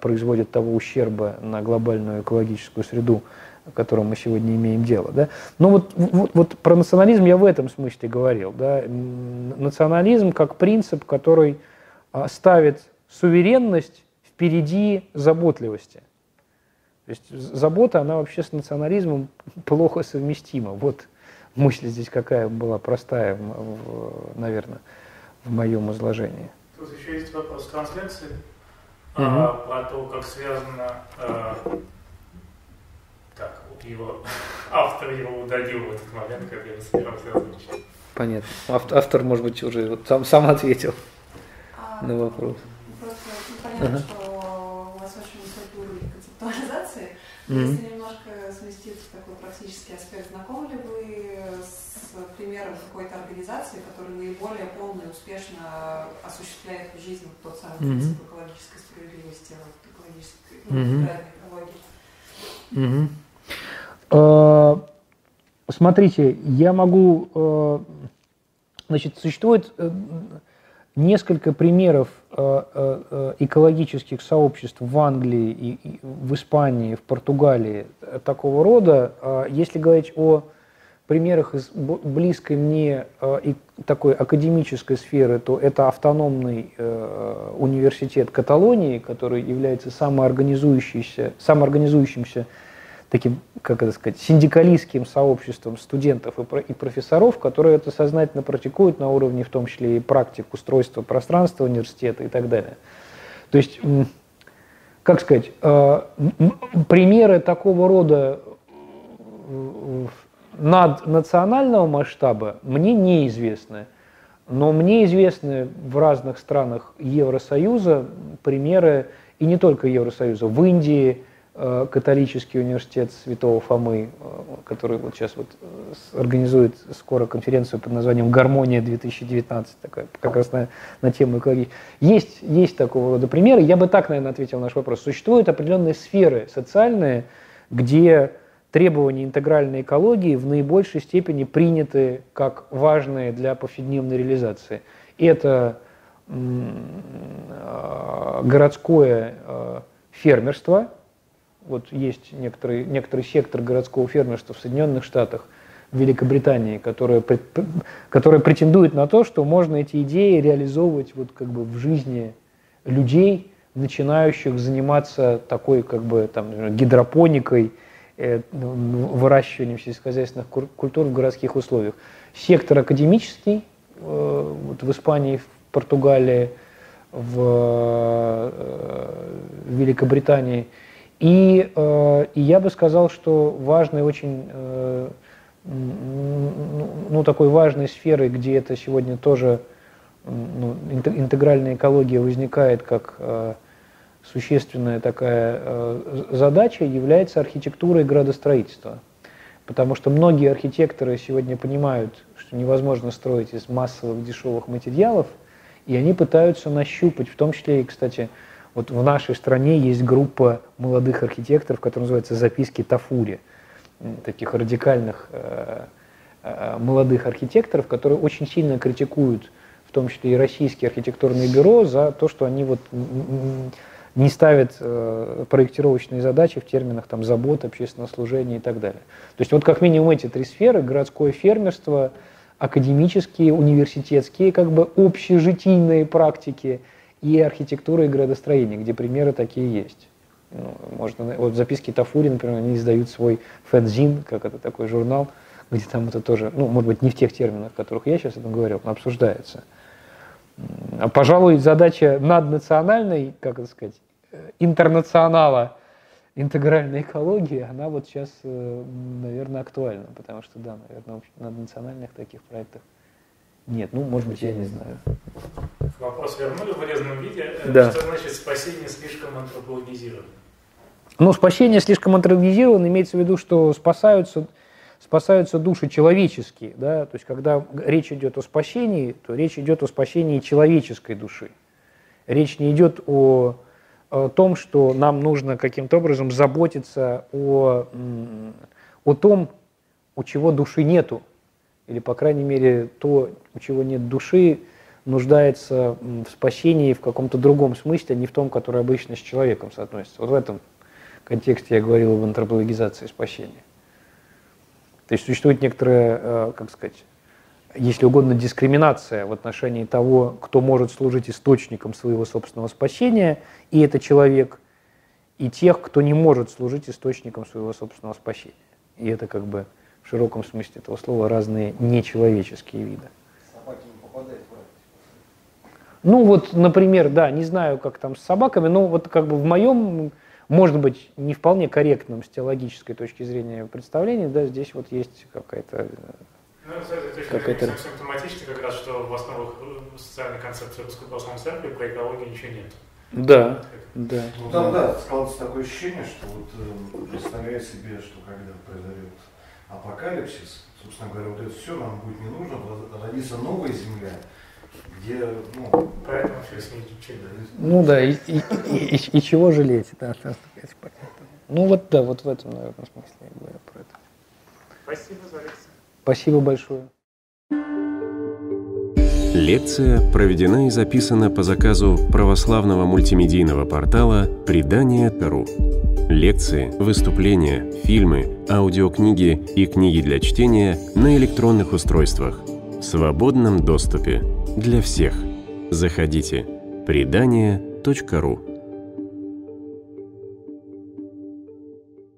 производят того ущерба на глобальную экологическую среду, о котором мы сегодня имеем дело. Да? Но вот, вот, вот про национализм я в этом смысле говорил. Да? Национализм как принцип, который э, ставит суверенность впереди заботливости. То есть забота, она вообще с национализмом плохо совместима. Вот мысль здесь какая была простая, наверное, в моем изложении. Тут еще есть вопрос трансляции, угу. а, про то, как связано... А, его, автор его удалил в этот момент, когда я собирался озвучить. Понятно. Автор, может быть, уже вот сам, сам ответил а, на вопрос. Просто понятно, ага. что Mm-hmm. Если немножко сместиться в такой практический аспект, знакомы ли вы с примером какой-то организации, которая наиболее полно и успешно осуществляет в жизни тот самый mm-hmm. принцип экологической справедливости, экологической mm-hmm. экологии? Mm-hmm. Смотрите, я могу, э, значит, существует э, несколько примеров э, э, э, экологических сообществ в Англии, и в Испании, в Португалии такого рода. Если говорить о примерах из близкой мне и такой академической сферы, то это автономный университет Каталонии, который является самоорганизующимся, самоорганизующимся таким, как это сказать, синдикалистским сообществом студентов и профессоров, которые это сознательно практикуют на уровне, в том числе и практик устройства пространства университета и так далее. То есть, как сказать, э, примеры такого рода наднационального масштаба мне неизвестны. Но мне известны в разных странах Евросоюза примеры, и не только Евросоюза, в Индии, Э, католический университет Святого Фомы, э, который вот сейчас вот э, организует скоро конференцию под названием «Гармония 2019», такая, как раз на, на тему экологии. Есть, есть такого рода примеры. Я бы так, наверное, ответил на наш вопрос. Существуют определенные сферы социальные, где требования интегральной экологии в наибольшей степени приняты как важные для повседневной реализации. Это городское фермерство – вот есть некоторый, некоторый сектор городского фермерства в Соединенных Штатах, в Великобритании, которая, которая претендует на то, что можно эти идеи реализовывать вот как бы в жизни людей, начинающих заниматься такой как бы там гидропоникой э, выращиванием сельскохозяйственных культур в городских условиях. Сектор академический, э, вот в Испании, в Португалии, в Великобритании. И, и я бы сказал, что важной очень, ну, такой важной сферой, где это сегодня тоже ну, интегральная экология возникает как существенная такая э, задача является архитектура и градостроительство. Потому что многие архитекторы сегодня понимают, что невозможно строить из массовых дешевых материалов, и они пытаются нащупать, в том числе и, кстати, вот в нашей стране есть группа молодых архитекторов, которая называется «Записки Тафури», таких радикальных э, э, молодых архитекторов, которые очень сильно критикуют, в том числе и российские архитектурные бюро, за то, что они вот не ставит э, проектировочные задачи в терминах там, забот, общественного служения и так далее. То есть вот как минимум эти три сферы, городское фермерство, академические, университетские, как бы общежитийные практики и архитектура и градостроение, где примеры такие есть. Ну, можно, вот записки Тафури, например, они издают свой фэнзин, как это такой журнал, где там это тоже, ну, может быть, не в тех терминах, о которых я сейчас это говорил, но обсуждается. Пожалуй, задача наднациональной, как это сказать, интернационала интегральной экологии, она вот сейчас, э, наверное, актуальна, потому что, да, наверное, на национальных таких проектах нет. Ну, может быть, я не знаю. Вопрос вернули в вырезанном виде. Э, да. Что значит спасение слишком антропологизировано? Ну, спасение слишком антропологизировано имеется в виду, что спасаются, спасаются души человеческие. Да? То есть, когда речь идет о спасении, то речь идет о спасении человеческой души. Речь не идет о о том, что нам нужно каким-то образом заботиться о, о том, у чего души нету, или, по крайней мере, то, у чего нет души, нуждается в спасении в каком-то другом смысле, а не в том, который обычно с человеком соотносится. Вот в этом контексте я говорил об антропологизации спасения. То есть существует некоторая, э, как сказать, если угодно, дискриминация в отношении того, кто может служить источником своего собственного спасения, и это человек, и тех, кто не может служить источником своего собственного спасения. И это как бы в широком смысле этого слова разные нечеловеческие виды. Собаки не попадают Ну вот, например, да, не знаю, как там с собаками, но вот как бы в моем, может быть, не вполне корректном с теологической точки зрения представлении, да, здесь вот есть какая-то ну, это какая-то... симптоматично как раз, что в основах э, социальной концепции Русской Православной Церкви про экологию ничего нет. Да, да. Ну там, да, складывается такое ощущение, что вот э, представляя себе, что когда произойдет апокалипсис, собственно говоря, вот это все нам будет не нужно, родится новая земля, где, ну... Поэтому с ней Ну да, и, и, и, и, и чего жалеть, да, Ну вот да, вот в этом, наверное, смысле я говорю про это. Спасибо за лекцию. Спасибо большое. Лекция проведена и записана по заказу православного мультимедийного портала «Предание.ру». Лекции, выступления, фильмы, аудиокниги и книги для чтения на электронных устройствах в свободном доступе для всех. Заходите. Предание.ру